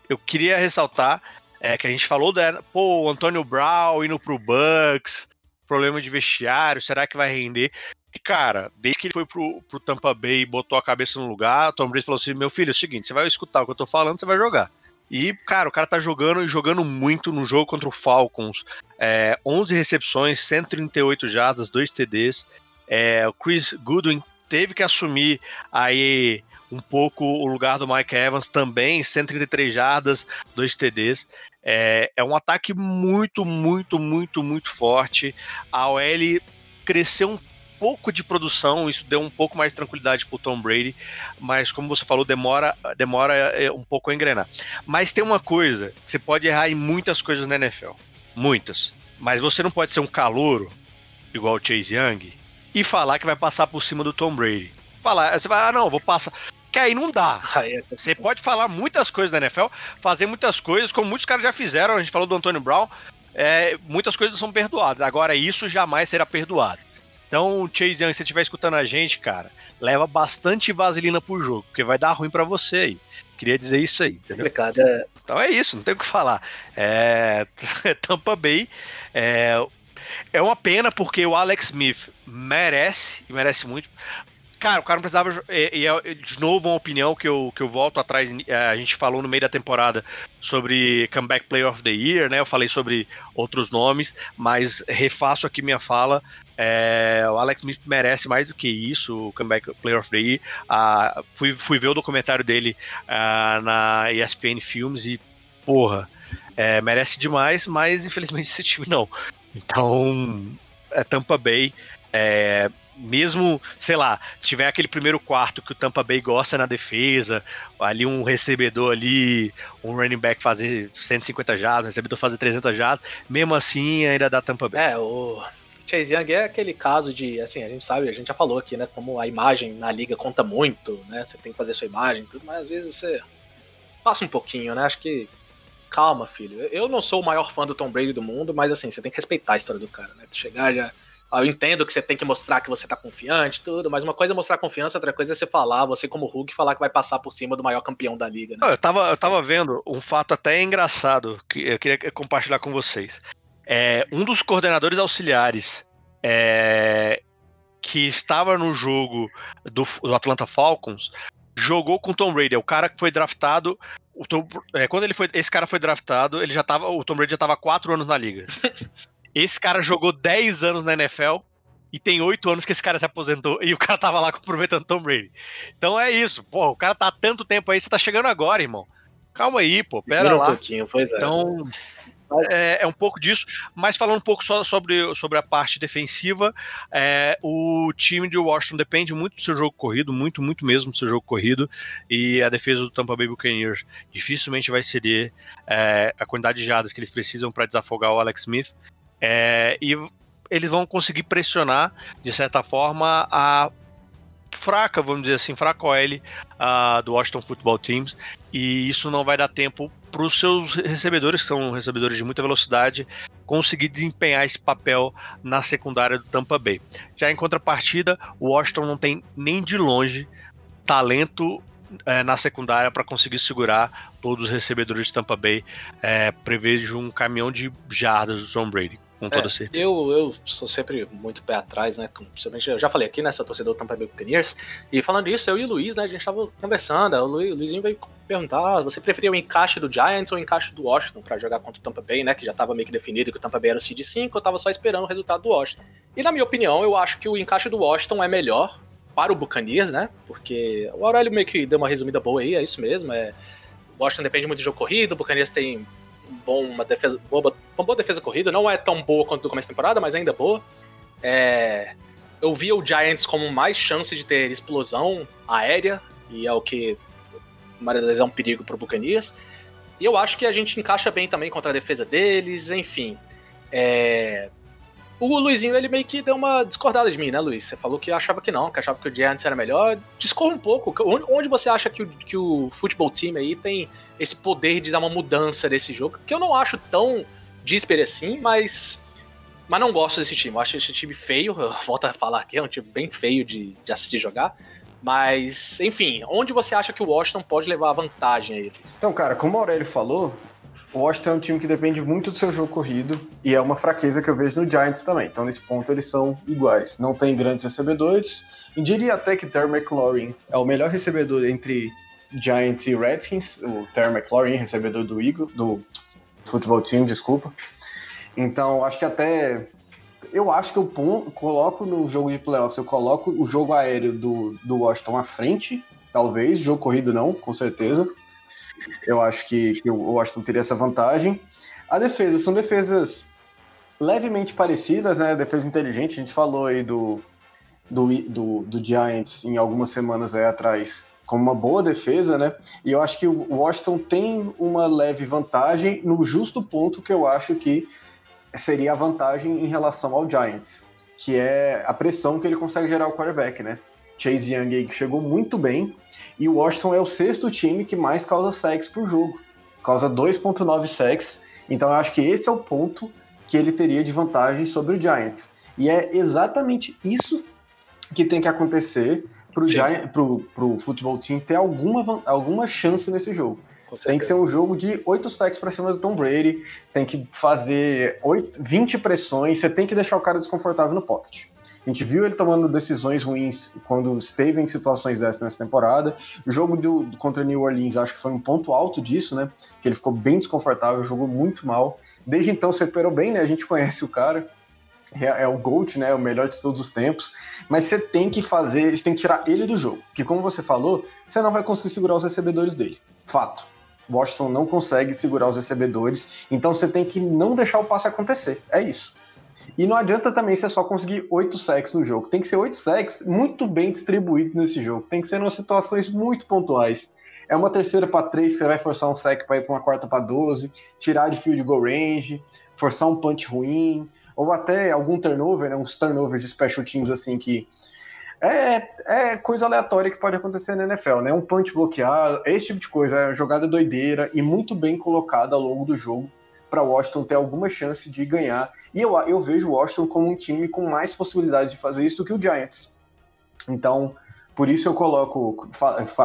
eu queria ressaltar é, que a gente falou da, pô, o Antônio Brown indo pro Bucks, problema de vestiário, será que vai render? E, cara, desde que ele foi pro, pro Tampa Bay e botou a cabeça no lugar, Tom Brady falou assim: meu filho, é o seguinte, você vai escutar o que eu tô falando, você vai jogar. E, cara, o cara tá jogando e jogando muito no jogo contra o Falcons. É, 11 recepções, 138 jardas, 2 TDs. É, o Chris Goodwin teve que assumir aí um pouco o lugar do Mike Evans também, 133 jardas, 2 TDs. É, é um ataque muito, muito, muito, muito forte. A OL cresceu um pouco de produção, isso deu um pouco mais de tranquilidade pro Tom Brady, mas como você falou, demora, demora é, um pouco a engrenar. Mas tem uma coisa, você pode errar em muitas coisas na NFL, muitas, mas você não pode ser um calouro, igual o Chase Young, e falar que vai passar por cima do Tom Brady. Falar, você vai, ah não, vou passar, que aí não dá. Aí é- Você pode falar muitas coisas da NFL, fazer muitas coisas, como muitos caras já fizeram, a gente falou do Antônio Brown, é, muitas coisas são perdoadas. Agora, isso jamais será perdoado. Então, Chase Young, se você estiver escutando a gente, cara, leva bastante vaselina pro jogo, porque vai dar ruim pra você aí. Queria dizer isso aí, entendeu? complicado. É, Então é isso, não tem o que falar. É, Tampa Bay é, é uma pena porque o Alex Smith merece, e merece muito. Cara, o cara não precisava. E, e é, de novo, uma opinião que eu, que eu volto atrás. é, A gente falou no meio da temporada sobre Comeback Player of the Year, né? Eu falei sobre outros nomes, mas refaço aqui minha fala. É, o Alex Smith merece mais do que isso, o Comeback Player of the Year. Ah, fui, fui ver o documentário dele ah, na ESPN Filmes e, porra, é, merece demais, mas infelizmente esse time não. Então, é Tampa Bay. é, mesmo, sei lá, se tiver aquele primeiro quarto que o Tampa Bay gosta na defesa, ali um recebedor ali, um running back fazer 150 jardas, um recebedor fazer 300 jardas, mesmo assim ainda dá Tampa Bay. É, o Chase Young é aquele caso de, assim, a gente sabe, a gente já falou aqui, né, como a imagem na liga conta muito, né, você tem que fazer sua imagem tudo, mas às vezes você passa um pouquinho, né, acho que, calma, filho, eu não sou o maior fã do Tom Brady do mundo, mas assim, você tem que respeitar a história do cara, né, Tu chegar já... Eu entendo que você tem que mostrar que você tá confiante tudo, mas uma coisa é mostrar confiança, outra coisa é você falar, você como Hulk, falar que vai passar por cima do maior campeão da liga, né? Não, eu, tava, eu tava vendo um fato até engraçado que eu queria compartilhar com vocês. É, um dos coordenadores auxiliares é, que estava no jogo do, do Atlanta Falcons jogou com o Tom Brady. É o cara que foi draftado. Tom- é, quando ele foi, esse cara foi draftado, ele já tava, o Tom Brady já tava quatro anos na liga. Esse cara jogou 10 anos na NFL e tem oito anos que esse cara se aposentou e o cara tava lá aproveitando Tom Brady. Então é isso, pô, o cara tá há tanto tempo aí, você tá chegando agora, irmão. Calma aí, pô, pera um lá. pouquinho, pois é. Então, é, é um pouco disso, mas falando um pouco só sobre, sobre a parte defensiva, é, o time de Washington depende muito do seu jogo corrido, muito, muito mesmo do seu jogo corrido, e a defesa do Tampa Bay Buccaneers dificilmente vai ceder é, a quantidade de jardas que eles precisam para desafogar o Alex Smith, é, e eles vão conseguir pressionar, de certa forma, a fraca, vamos dizer assim, fraca OL ah, do Washington Football Teams, e isso não vai dar tempo para os seus recebedores, que são recebedores de muita velocidade, conseguir desempenhar esse papel na secundária do Tampa Bay. Já em contrapartida, o Washington não tem nem de longe talento eh, na secundária para conseguir segurar todos os recebedores de Tampa Bay. É, prevejo um caminhão de jardas do Tom Brady, com toda É, certeza. Eu, eu sou sempre muito pé atrás, né? Principalmente, eu já falei aqui, né? Sou torcedor do Tampa Bay Buccaneers. E falando isso, eu e o Luiz, né? A gente tava conversando. O, Lu- o Luizinho veio perguntar: ah, você preferia o encaixe do Giants ou o encaixe do Washington pra jogar contra o Tampa Bay, né? Que já tava meio que definido que o Tampa Bay era o Seed 5. Eu tava só esperando o resultado do Washington. E na minha opinião, eu acho que o encaixe do Washington é melhor para o Buccaneers, né? Porque o Aurélio meio que deu uma resumida boa aí, é isso mesmo. É, o Washington depende muito de jogo corrido, o Buccaneers tem bom, uma defesa, boa, uma boa defesa corrida. Não é tão boa quanto do começo da temporada, mas ainda boa. É, eu via o Giants como mais chance de ter explosão aérea, e é o que das vezes é um perigo pro Buccaneers. E eu acho que a gente encaixa bem também contra a defesa deles, enfim. É, o Luizinho, ele meio que deu uma discordada de mim, né, Luiz? Você falou que achava que não, que achava que o Giants era melhor. Discorra um pouco. Onde você acha que o, que o futebol time aí tem esse poder de dar uma mudança desse jogo? Que eu não acho tão díspere assim, mas. Mas não gosto desse time. Eu acho esse time feio. Eu volto a falar aqui, é um time bem feio de, de assistir jogar. Mas, enfim, onde você acha que o Washington pode levar a vantagem aí? Então, cara, como o Aurélio falou, o Washington é um time que depende muito do seu jogo corrido e é uma fraqueza que eu vejo no Giants também. Então, nesse ponto, eles são iguais. Não tem grandes recebedores. E diria até que Terry McLaurin é o melhor recebedor entre Giants e Redskins. O Terry McLaurin, recebedor do Eagle, do futebol team, desculpa. Então, acho que até. Eu acho que eu coloco no jogo de playoffs, eu coloco o jogo aéreo do, do Washington à frente, talvez, jogo corrido não, com certeza. Eu acho que, que o Washington teria essa vantagem. A defesa são defesas levemente parecidas, né? Defesa inteligente. A gente falou aí do, do, do, do Giants em algumas semanas aí atrás como uma boa defesa, né? E eu acho que o Washington tem uma leve vantagem no justo ponto que eu acho que seria a vantagem em relação ao Giants, que é a pressão que ele consegue gerar o quarterback, né? Chase Young aí que chegou muito bem, e o Washington é o sexto time que mais causa sacks por jogo. Causa 2.9 sacks. Então eu acho que esse é o ponto que ele teria de vantagem sobre o Giants. E é exatamente isso que tem que acontecer pro, pro futebol team ter alguma, alguma chance nesse jogo. Tem que ser um jogo de 8 sacks pra cima do Tom Brady, tem que fazer 8, 20 pressões, você tem que deixar o cara desconfortável no pocket. A gente viu ele tomando decisões ruins quando esteve em situações dessas nessa temporada. O jogo do, contra New Orleans, acho que foi um ponto alto disso, né? Que ele ficou bem desconfortável, jogou muito mal. Desde então se recuperou bem, né? A gente conhece o cara. É, é o GOAT, né? O melhor de todos os tempos. Mas você tem que fazer, você tem que tirar ele do jogo. Porque, como você falou, você não vai conseguir segurar os recebedores dele. Fato. Washington não consegue segurar os recebedores, então você tem que não deixar o passe acontecer. É isso. E não adianta também você só conseguir oito sacks no jogo. Tem que ser oito sacks muito bem distribuídos nesse jogo. Tem que ser em situações muito pontuais. É uma terceira para três, você vai forçar um sack para ir para uma quarta para 12, tirar de field goal range, forçar um punch ruim, ou até algum turnover, né, uns turnovers de special teams assim que é, é coisa aleatória que pode acontecer na NFL, né? Um punch bloqueado, esse tipo de coisa, é jogada doideira e muito bem colocada ao longo do jogo para Washington ter alguma chance de ganhar. E eu, eu vejo o Washington como um time com mais possibilidades de fazer isso do que o Giants. Então, por isso eu coloco,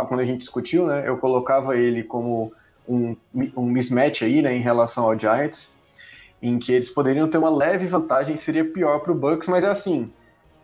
quando a gente discutiu, né? Eu colocava ele como um, um mismatch aí, né, em relação ao Giants, em que eles poderiam ter uma leve vantagem, seria pior para o Bucks, mas é assim,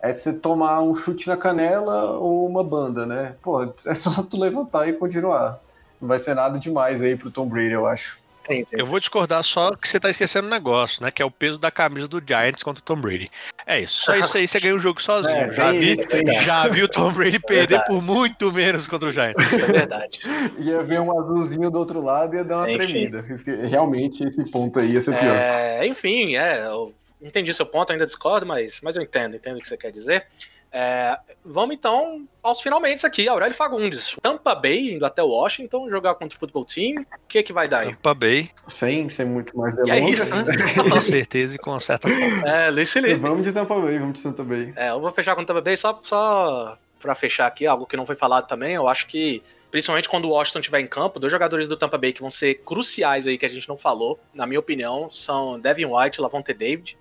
é você tomar um chute na canela ou uma banda, né? Pô, é só tu levantar e continuar. Não vai ser nada demais aí pro Tom Brady, eu acho. Eu vou discordar só que você tá esquecendo um negócio, né? Que é o peso da camisa do Giants contra o Tom Brady. É isso. Só isso aí você ganha o jogo sozinho. É, já, tem vi, isso, isso. já vi o Tom Brady perder Verdade. por muito menos contra o Giants. Isso é verdade. Ia ver um azulzinho do outro lado e ia dar uma Enfim. tremida. Realmente, esse ponto aí ia ser pior. É, enfim, é, eu entendi seu ponto, ainda discordo, mas, mas eu entendo, entendo o que você quer dizer. É, vamos então aos finalmente aqui, Aurélio Fagundes. Tampa Bay indo até Washington jogar contra o futebol team. O que que vai dar aí? Tampa Bay, Sem ser muito mais E é delongas. isso, né? com certeza e com certa forma. É, Luiz Felipe. Vamos de Tampa Bay, vamos de Tampa Bay. É, eu vou fechar com o Tampa Bay só, só pra fechar aqui, algo que não foi falado também. Eu acho que, principalmente quando o Washington estiver em campo, dois jogadores do Tampa Bay que vão ser cruciais aí, que a gente não falou, na minha opinião, são Devin White e Lavonte David.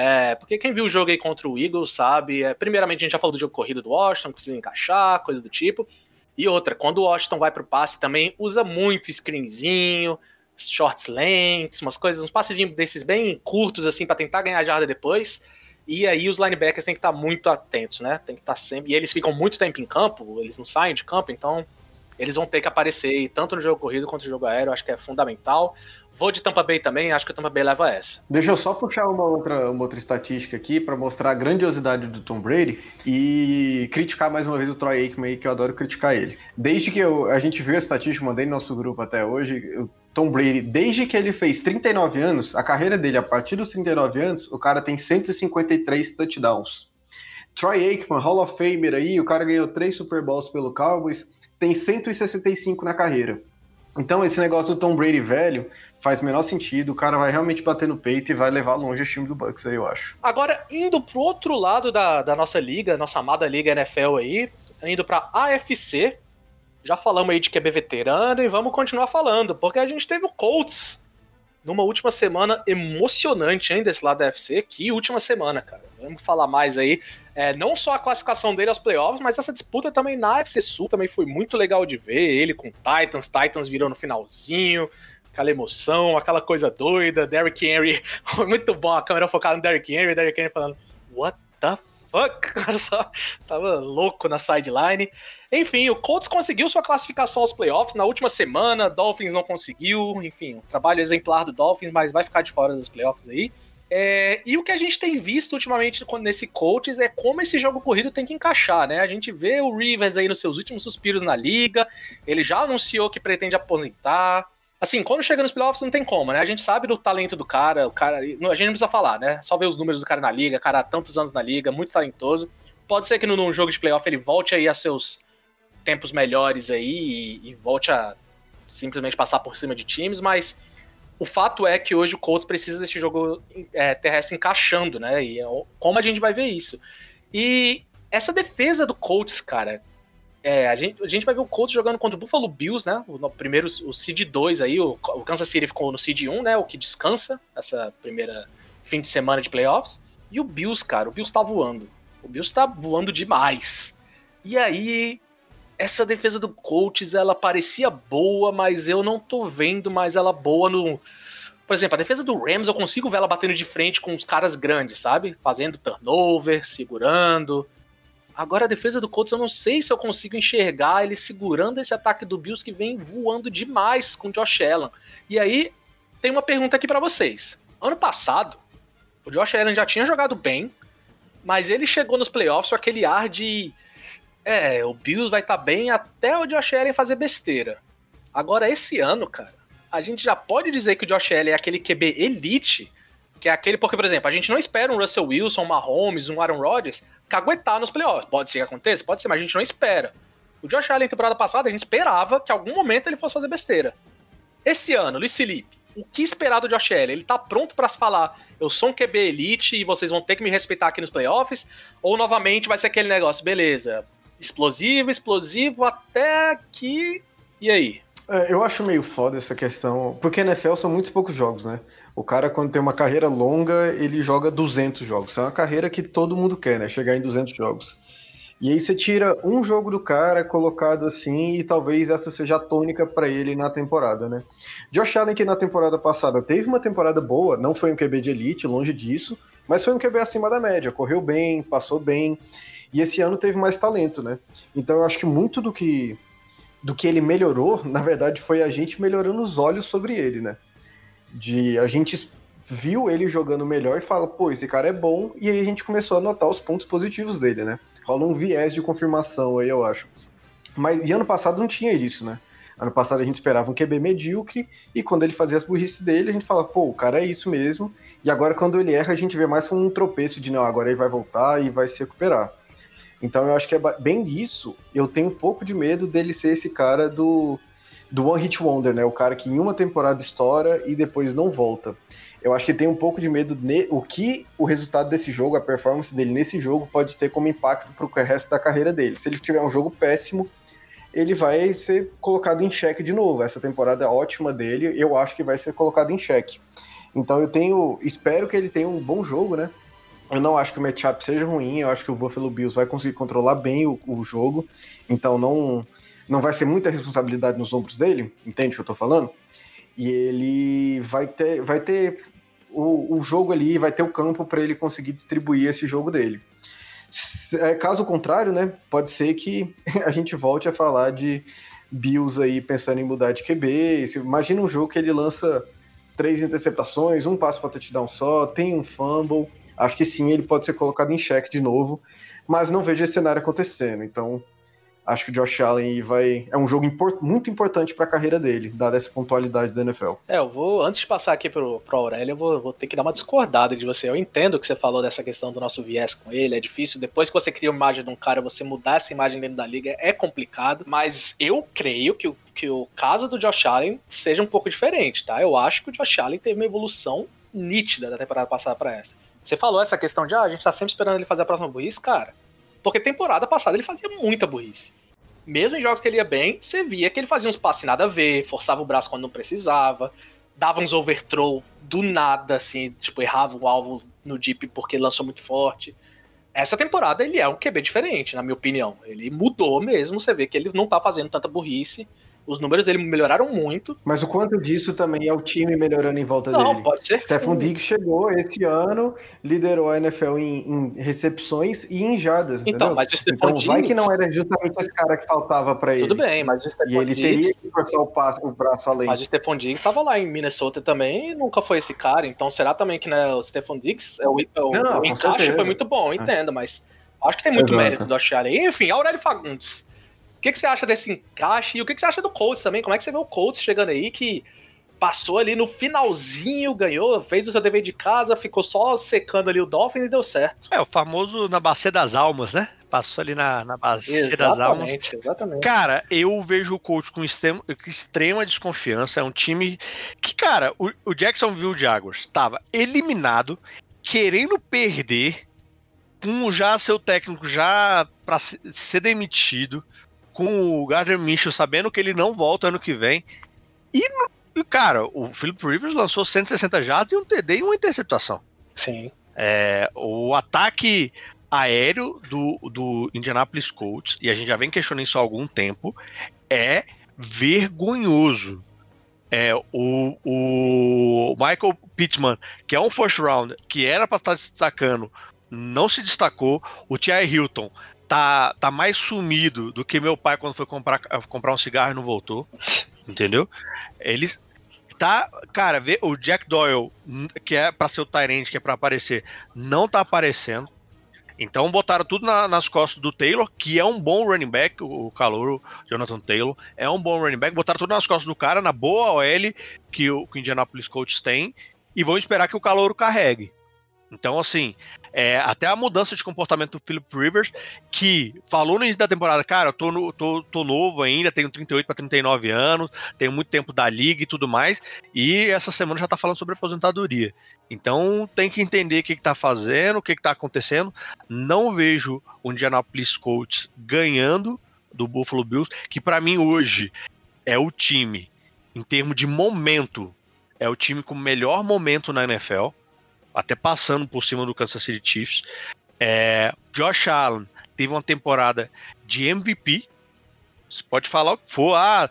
É, porque quem viu o jogo aí contra o Eagles sabe, é, primeiramente a gente já falou do jogo corrido do Washington, precisa encaixar, coisa do tipo. E outra, quando o Washington vai pro passe também usa muito screenzinho, shorts lengths, umas coisas, uns passezinhos desses bem curtos assim pra tentar ganhar jarda depois. E aí os linebackers têm que estar muito atentos, né? Tem que estar sempre. E eles ficam muito tempo em campo, eles não saem de campo, então eles vão ter que aparecer tanto no jogo corrido quanto no jogo aéreo, acho que é fundamental. Vou de Tampa Bay também, acho que o Tampa Bay leva essa. Deixa eu só puxar uma outra, uma outra estatística aqui para mostrar a grandiosidade do Tom Brady e criticar mais uma vez o Troy Aikman que eu adoro criticar ele. Desde que eu- a gente viu a estatística, mandei no nosso grupo até hoje, o Tom Brady, desde que ele fez 39 anos, a carreira dele, a partir dos 39 anos, o cara tem 153 touchdowns. Troy Aikman, Hall of Famer aí, o cara ganhou três Super Bowls pelo Cowboys, tem 165 na carreira. Então, esse negócio do Tom Brady velho faz o menor sentido. O cara vai realmente bater no peito e vai levar longe o time do Bucks aí, eu acho. Agora, indo pro outro lado da, da nossa liga, nossa amada liga NFL aí, indo pra AFC, já falamos aí de QB veterano e vamos continuar falando, porque a gente teve o Colts numa última semana emocionante, hein, desse lado da AFC. Que última semana, cara. Vamos falar mais aí. É, não só a classificação dele aos playoffs, mas essa disputa também na AFC Sul também foi muito legal de ver. Ele com Titans, Titans virou no finalzinho, aquela emoção, aquela coisa doida. Derrick Henry, muito bom a câmera focada no Derrick Henry, Derrick Henry falando, what the fuck? O cara só tava louco na sideline. Enfim, o Colts conseguiu sua classificação aos playoffs na última semana, Dolphins não conseguiu, enfim, um trabalho exemplar do Dolphins, mas vai ficar de fora dos playoffs aí. É, e o que a gente tem visto ultimamente nesse Colts é como esse jogo corrido tem que encaixar, né? A gente vê o Rivers aí nos seus últimos suspiros na liga, ele já anunciou que pretende aposentar. Assim, quando chega nos playoffs não tem como, né? A gente sabe do talento do cara, o cara. A gente não precisa falar, né? Só ver os números do cara na liga, cara há tantos anos na liga, muito talentoso. Pode ser que num jogo de playoff ele volte aí a seus tempos melhores aí e, e volte a simplesmente passar por cima de times, mas o fato é que hoje o Colts precisa desse jogo é, terrestre encaixando, né? E é como a gente vai ver isso? E essa defesa do Colts, cara, é, a, gente, a gente vai ver o Colts jogando contra o Buffalo Bills, né? O, primeiro, o Seed 2 aí, o, o, Kansas City ficou no Seed 1, né? O que descansa essa primeira fim de semana de playoffs. E o Bills, cara, o Bills tá voando. O Bills tá voando demais. E aí, essa defesa do Colts, ela parecia boa, mas eu não tô vendo mais ela boa no. Por exemplo, a defesa do Rams eu consigo ver ela batendo de frente com os caras grandes, sabe? Fazendo turnover, segurando. Agora a defesa do Colts eu não sei se eu consigo enxergar ele segurando esse ataque do Bills que vem voando demais com o Josh Allen. E aí tem uma pergunta aqui para vocês. Ano passado, o Josh Allen já tinha jogado bem, mas ele chegou nos playoffs com aquele ar de é, o Bills vai estar tá bem até o Josh Allen fazer besteira. Agora, esse ano, cara, a gente já pode dizer que o Josh Allen é aquele QB elite, que é aquele, porque, por exemplo, a gente não espera um Russell Wilson, um Mahomes, um Aaron Rodgers caguetar nos playoffs. Pode ser que aconteça? Pode ser, mas a gente não espera. O Josh Allen, temporada passada, a gente esperava que em algum momento ele fosse fazer besteira. Esse ano, Luiz Felipe, o que esperar do Josh Allen? Ele tá pronto para se falar, eu sou um QB elite e vocês vão ter que me respeitar aqui nos playoffs? Ou novamente vai ser aquele negócio, beleza, explosivo, explosivo, até que. E aí? É, eu acho meio foda essa questão, porque NFL são muitos poucos jogos, né? O cara, quando tem uma carreira longa, ele joga 200 jogos. É uma carreira que todo mundo quer, né? Chegar em 200 jogos. E aí você tira um jogo do cara colocado assim e talvez essa seja a tônica para ele na temporada, né? Josh Allen que na temporada passada teve uma temporada boa, não foi um QB de elite, longe disso, mas foi um QB acima da média, correu bem, passou bem. E esse ano teve mais talento, né? Então eu acho que muito do que do que ele melhorou, na verdade, foi a gente melhorando os olhos sobre ele, né? De a gente viu ele jogando melhor e fala, pô, esse cara é bom, e aí a gente começou a notar os pontos positivos dele, né? Rola um viés de confirmação aí, eu acho. Mas e ano passado não tinha isso, né? Ano passado a gente esperava um QB medíocre, e quando ele fazia as burrices dele, a gente fala, pô, o cara é isso mesmo. E agora, quando ele erra, a gente vê mais como um tropeço de não, agora ele vai voltar e vai se recuperar. Então eu acho que é bem isso. Eu tenho um pouco de medo dele ser esse cara do, do One Hit Wonder, né? O cara que em uma temporada estoura e depois não volta. Eu acho que tem um pouco de medo de o que o resultado desse jogo, a performance dele nesse jogo, pode ter como impacto para o resto da carreira dele. Se ele tiver um jogo péssimo, ele vai ser colocado em xeque de novo. Essa temporada ótima dele, eu acho que vai ser colocado em xeque. Então eu tenho, espero que ele tenha um bom jogo, né? Eu não acho que o matchup seja ruim, eu acho que o Buffalo Bills vai conseguir controlar bem o, o jogo, então não, não vai ser muita responsabilidade nos ombros dele, entende o que eu tô falando? E ele vai ter, vai ter o, o jogo ali, vai ter o campo para ele conseguir distribuir esse jogo dele. É, caso contrário, né, pode ser que a gente volte a falar de Bills aí pensando em mudar de QB. Imagina um jogo que ele lança três interceptações, um passo para touchdown só, tem um fumble acho que sim, ele pode ser colocado em xeque de novo, mas não vejo esse cenário acontecendo. Então, Acho que o Josh Allen vai. É um jogo impor- muito importante para a carreira dele, dada essa pontualidade da NFL. É, eu vou, antes de passar aqui pro, pro Aurélio, eu vou, vou ter que dar uma discordada de você. Eu entendo que você falou dessa questão do nosso viés com ele, é difícil. Depois que você cria uma imagem de um cara, você mudar essa imagem dentro da liga é complicado. Mas eu creio que o, que o caso do Josh Allen seja um pouco diferente, tá? Eu acho que o Josh Allen teve uma evolução nítida da temporada passada para essa. Você falou essa questão de, ah, a gente tá sempre esperando ele fazer a próxima burrice, cara. Porque temporada passada ele fazia muita burrice. Mesmo em jogos que ele ia bem, você via que ele fazia uns passes nada a ver, forçava o braço quando não precisava, dava uns overthrow do nada, assim, tipo, errava o alvo no deep porque lançou muito forte. Essa temporada ele é um QB diferente, na minha opinião. Ele mudou mesmo, você vê que ele não tá fazendo tanta burrice. Os números dele melhoraram muito. Mas o quanto disso também é o time melhorando em volta Não, dele? pode ser Stephon sim. Diggs chegou esse ano, liderou a NFL em, em recepções e em jardas. Então, entendeu? mas o Stephon Então vai que Diggs- não era justamente esse cara que faltava pra ele. Tudo bem, mas o E Stephon ele Diggs... teria que forçar o, passo, o braço além. Mas o Stephon Diggs estava lá em Minnesota também e nunca foi esse cara. Então será também que né, o Stephon Diggs, é o, o- Não, o encaixe certeza. foi muito bom, eu entendo, mas acho que tem muito Exato. mérito do Australian. Enfim, Aurélio Fagundes. O que, que você acha desse encaixe? E o que, que você acha do Colts também? Como é que você vê o Colts chegando aí que passou ali no finalzinho, ganhou, fez o seu dever de casa, ficou só secando ali o Dolphins e deu certo. É, o famoso na bacia das almas, né? Passou ali na, na bacia das almas. Exatamente, exatamente. Cara, eu vejo o coach com extrema, extrema desconfiança. É um time que, cara, o, o Jacksonville Jaguars estava eliminado, querendo perder, com já seu técnico já para ser demitido, com o Gardner Minshew sabendo que ele não volta ano que vem. E, cara, o Philip Rivers lançou 160 jardas e um TD e uma interceptação. Sim. É, o ataque aéreo do, do Indianapolis Colts, e a gente já vem questionando isso há algum tempo, é vergonhoso. É, o, o Michael Pittman, que é um first round, que era para estar se destacando, não se destacou. O T.I. Hilton tá, tá mais sumido do que meu pai quando foi comprar, comprar um cigarro e não voltou. Entendeu? Eles tá, cara, vê o Jack Doyle, que é para ser o Tyrant, que é para aparecer, não tá aparecendo. Então botaram tudo na- nas costas do Taylor, que é um bom running back, o, o calouro Jonathan Taylor, é um bom running back. Botaram tudo nas costas do cara, na boa OL que o, que o Indianapolis Colts tem, e vão esperar que o calouro carregue. Então, assim, é, até a mudança de comportamento do Philip Rivers, que falou no início da temporada, cara, eu tô, no- tô, tô novo ainda, tenho 38 para 39 anos, tenho muito tempo da liga e tudo mais, e essa semana já tá falando sobre aposentadoria. Então tem que entender o que, que tá fazendo, o que, que tá acontecendo. Não vejo o Indianapolis Colts ganhando do Buffalo Bills, que para mim hoje é o time, em termos de momento, é o time com o melhor momento na NFL, até passando por cima do Kansas City Chiefs. É, Josh Allen teve uma temporada de MVP. Você pode falar o que for. Ah,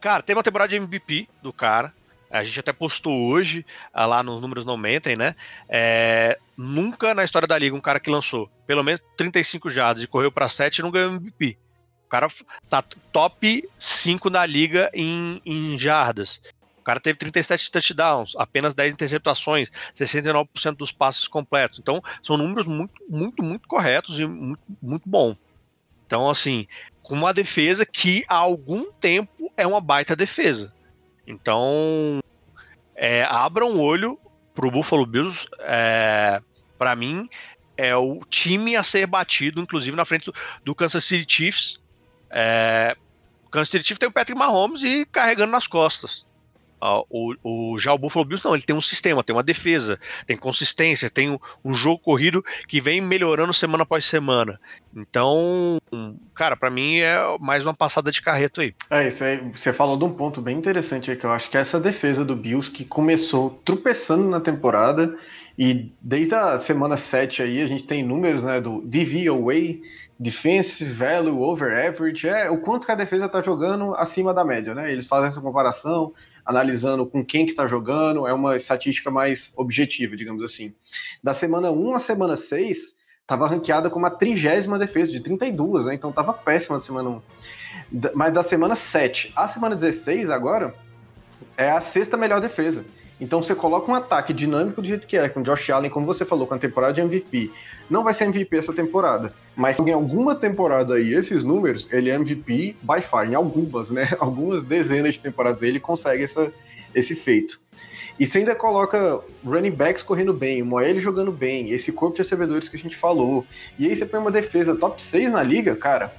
cara, teve uma temporada de MVP do cara. A gente até postou hoje, ah, lá nos números não mentem, né? É, nunca na história da liga um cara que lançou pelo menos 35 jardas e correu para 7 não ganhou MVP. O cara tá top 5 na liga em, em jardas. Cara teve 37 touchdowns, apenas 10 interceptações, 69% dos passes completos. Então, são números muito, muito, muito corretos e muito, muito bom. Então, assim, com uma defesa que há algum tempo é uma baita defesa. Então, é, abram o olho pro Buffalo Bills. É, para mim, é o time a ser batido, inclusive na frente do, do Kansas City Chiefs. É, o Kansas City Chiefs tem o Patrick Mahomes e carregando nas costas. Ah, o, o, já o Buffalo Bills não, ele tem um sistema, tem uma defesa, tem consistência, tem um, um jogo corrido que vem melhorando semana após semana. Então, cara, para mim é mais uma passada de carreto aí. É, isso aí, você falou de um ponto bem interessante aí, que eu acho que é essa defesa do Bills que começou tropeçando na temporada e desde a semana 7 aí a gente tem números, né, do DVOA, Defense Value Over Average, é o quanto que a defesa tá jogando acima da média, né? Eles fazem essa comparação, analisando com quem que tá jogando, é uma estatística mais objetiva, digamos assim. Da semana 1 à semana 6, tava ranqueada como a trigésima defesa, de 32, né? Então tava péssima na semana 1. Da- Mas da semana 7 à semana 16 agora, é a sexta melhor defesa. Então você coloca um ataque dinâmico do jeito que é, com Josh Allen, como você falou, com a temporada de MVP. Não vai ser MVP essa temporada, mas em alguma temporada aí, esses números, ele é MVP by far, em algumas, né? Algumas dezenas de temporadas aí, ele consegue essa, esse feito. E você ainda coloca running backs correndo bem, o Moelle jogando bem, esse corpo de recebedores que a gente falou. E aí você põe uma defesa top 6 na liga, cara.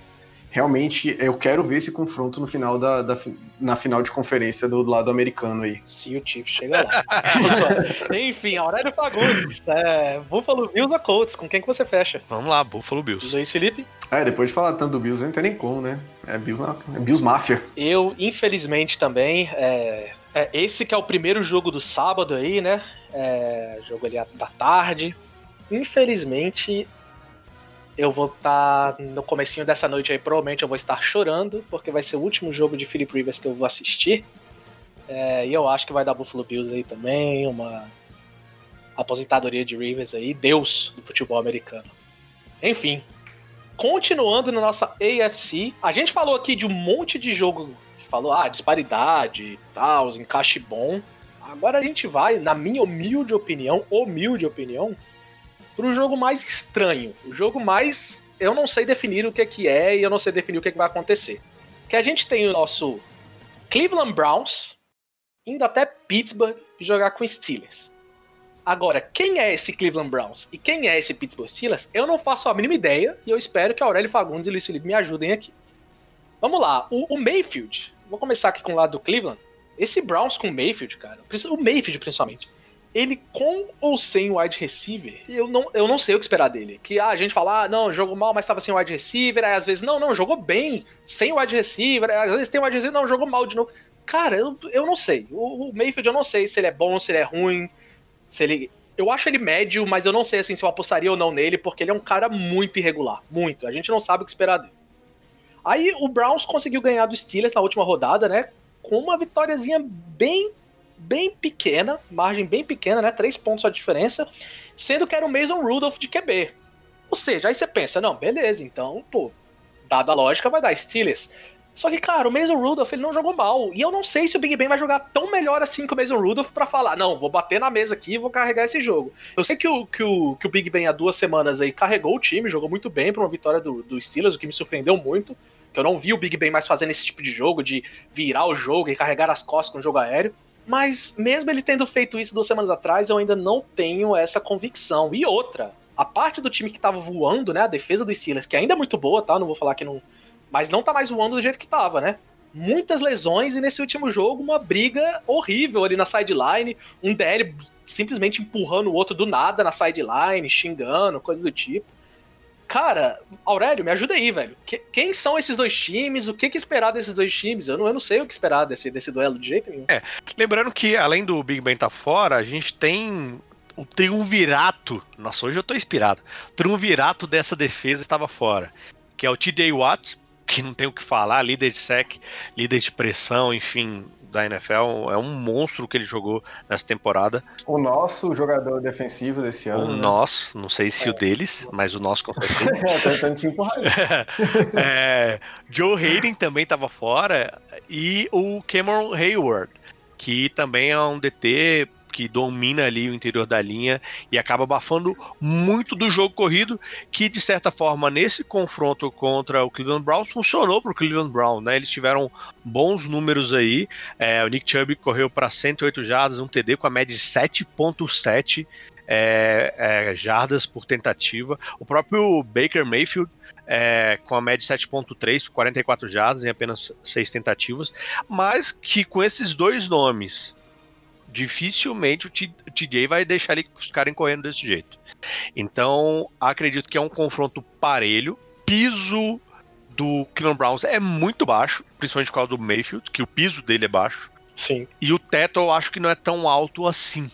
Realmente eu quero ver esse confronto no final da, da na final de conferência do lado americano aí. Se o Chiefs chega lá. Enfim, Aurélio Fagundes, é, Buffalo Bills a Colts, com quem que você fecha? Vamos lá, Buffalo Bills. Luiz Felipe? É, depois de falar tanto do Bills, não tem nem como, né? É Bills, é Bills Mafia. Eu, infelizmente, também. É, é, esse que é o primeiro jogo do sábado aí, né? É, jogo ali da tarde. Infelizmente, eu vou estar tá no comecinho dessa noite aí, provavelmente eu vou estar chorando, porque vai ser o último jogo de Philip Rivers que eu vou assistir. É, e eu acho que vai dar Buffalo Bills aí também, uma aposentadoria de Rivers aí, Deus do futebol americano. Enfim, continuando na nossa AFC, a gente falou aqui de um monte de jogo que falou, ah, disparidade e tal, encaixe bom. Agora a gente vai, na minha humilde opinião, humilde opinião, pro jogo mais estranho, o jogo mais eu não sei definir o que é que é e eu não sei definir o que, é que vai acontecer. Que a gente tem o nosso Cleveland Browns indo até Pittsburgh jogar com Steelers. Agora, quem é esse Cleveland Browns e quem é esse Pittsburgh Steelers, eu não faço a mínima ideia e eu espero que Aurélio Fagundes e Luiz Felipe me ajudem aqui. Vamos lá, o, o Mayfield, vou começar aqui com o lado do Cleveland. Esse Browns com o Mayfield, cara, o Mayfield principalmente, ele com ou sem wide receiver, eu não, eu não sei o que esperar dele. Que ah, a gente fala, ah, não, jogou mal, mas estava sem wide receiver, aí às vezes, não, não, jogou bem, sem wide receiver, às vezes tem wide receiver, não, jogou mal de novo. Cara, eu, eu não sei. O, o Mayfield eu não sei se ele é bom, se ele é ruim, se ele eu acho ele médio, mas eu não sei assim se eu apostaria ou não nele, porque ele é um cara muito irregular. Muito. A gente não sabe o que esperar dele. Aí o Browns conseguiu ganhar do Steelers na última rodada, né? Com uma vitóriazinha bem, bem pequena, margem bem pequena, né? Três pontos a diferença, sendo que era o Mason Rudolph de QB. Ou seja, aí você pensa, não, beleza, então, pô, dada a lógica, vai dar Steelers. Só que, cara, o Mason Rudolph ele não jogou mal. E eu não sei se o Big Ben vai jogar tão melhor assim que o Mason Rudolph para falar, não, vou bater na mesa aqui e vou carregar esse jogo. Eu sei que o, que, o, que o Big Ben há duas semanas aí carregou o time, jogou muito bem para uma vitória do, do Steelers, o que me surpreendeu muito. Que eu não vi o Big Ben mais fazendo esse tipo de jogo, de virar o jogo e carregar as costas com o jogo aéreo. Mas mesmo ele tendo feito isso duas semanas atrás, eu ainda não tenho essa convicção. E outra, a parte do time que tava voando, né? A defesa dos Steelers, que ainda é muito boa, tá? Não vou falar que não mas não tá mais voando do jeito que tava, né? Muitas lesões e nesse último jogo uma briga horrível ali na sideline, um DL simplesmente empurrando o outro do nada na sideline, xingando, coisa do tipo. Cara, Aurélio, me ajuda aí, velho. Que, quem são esses dois times? O que, que esperar desses dois times? Eu não, eu não sei o que esperar desse, desse duelo de jeito nenhum. É, lembrando que além do Big Ben tá fora, a gente tem o triunvirato. Nossa, hoje eu tô inspirado. O triunvirato dessa defesa estava fora. Que é o TJ Watt, que não tem o que falar, líder de sec, líder de pressão, enfim, da NFL. É um monstro que ele jogou nessa temporada. O nosso jogador defensivo desse ano. O né? nosso, não sei se é. o deles, mas o nosso com certeza. é, Joe Hayden também estava fora e o Cameron Hayward, que também é um DT que domina ali o interior da linha e acaba abafando muito do jogo corrido, que de certa forma nesse confronto contra o Cleveland Browns funcionou para o Cleveland Browns, né? Eles tiveram bons números aí. É, o Nick Chubb correu para 108 jardas, um TD com a média de 7.7 é, é, jardas por tentativa. O próprio Baker Mayfield é, com a média de 7.3 por 44 jardas em apenas 6 tentativas, mas que com esses dois nomes dificilmente o TJ vai deixar eles ficarem correndo desse jeito. Então, acredito que é um confronto parelho. Piso do Cleveland Browns é muito baixo, principalmente por causa do Mayfield, que o piso dele é baixo. Sim. E o teto eu acho que não é tão alto assim.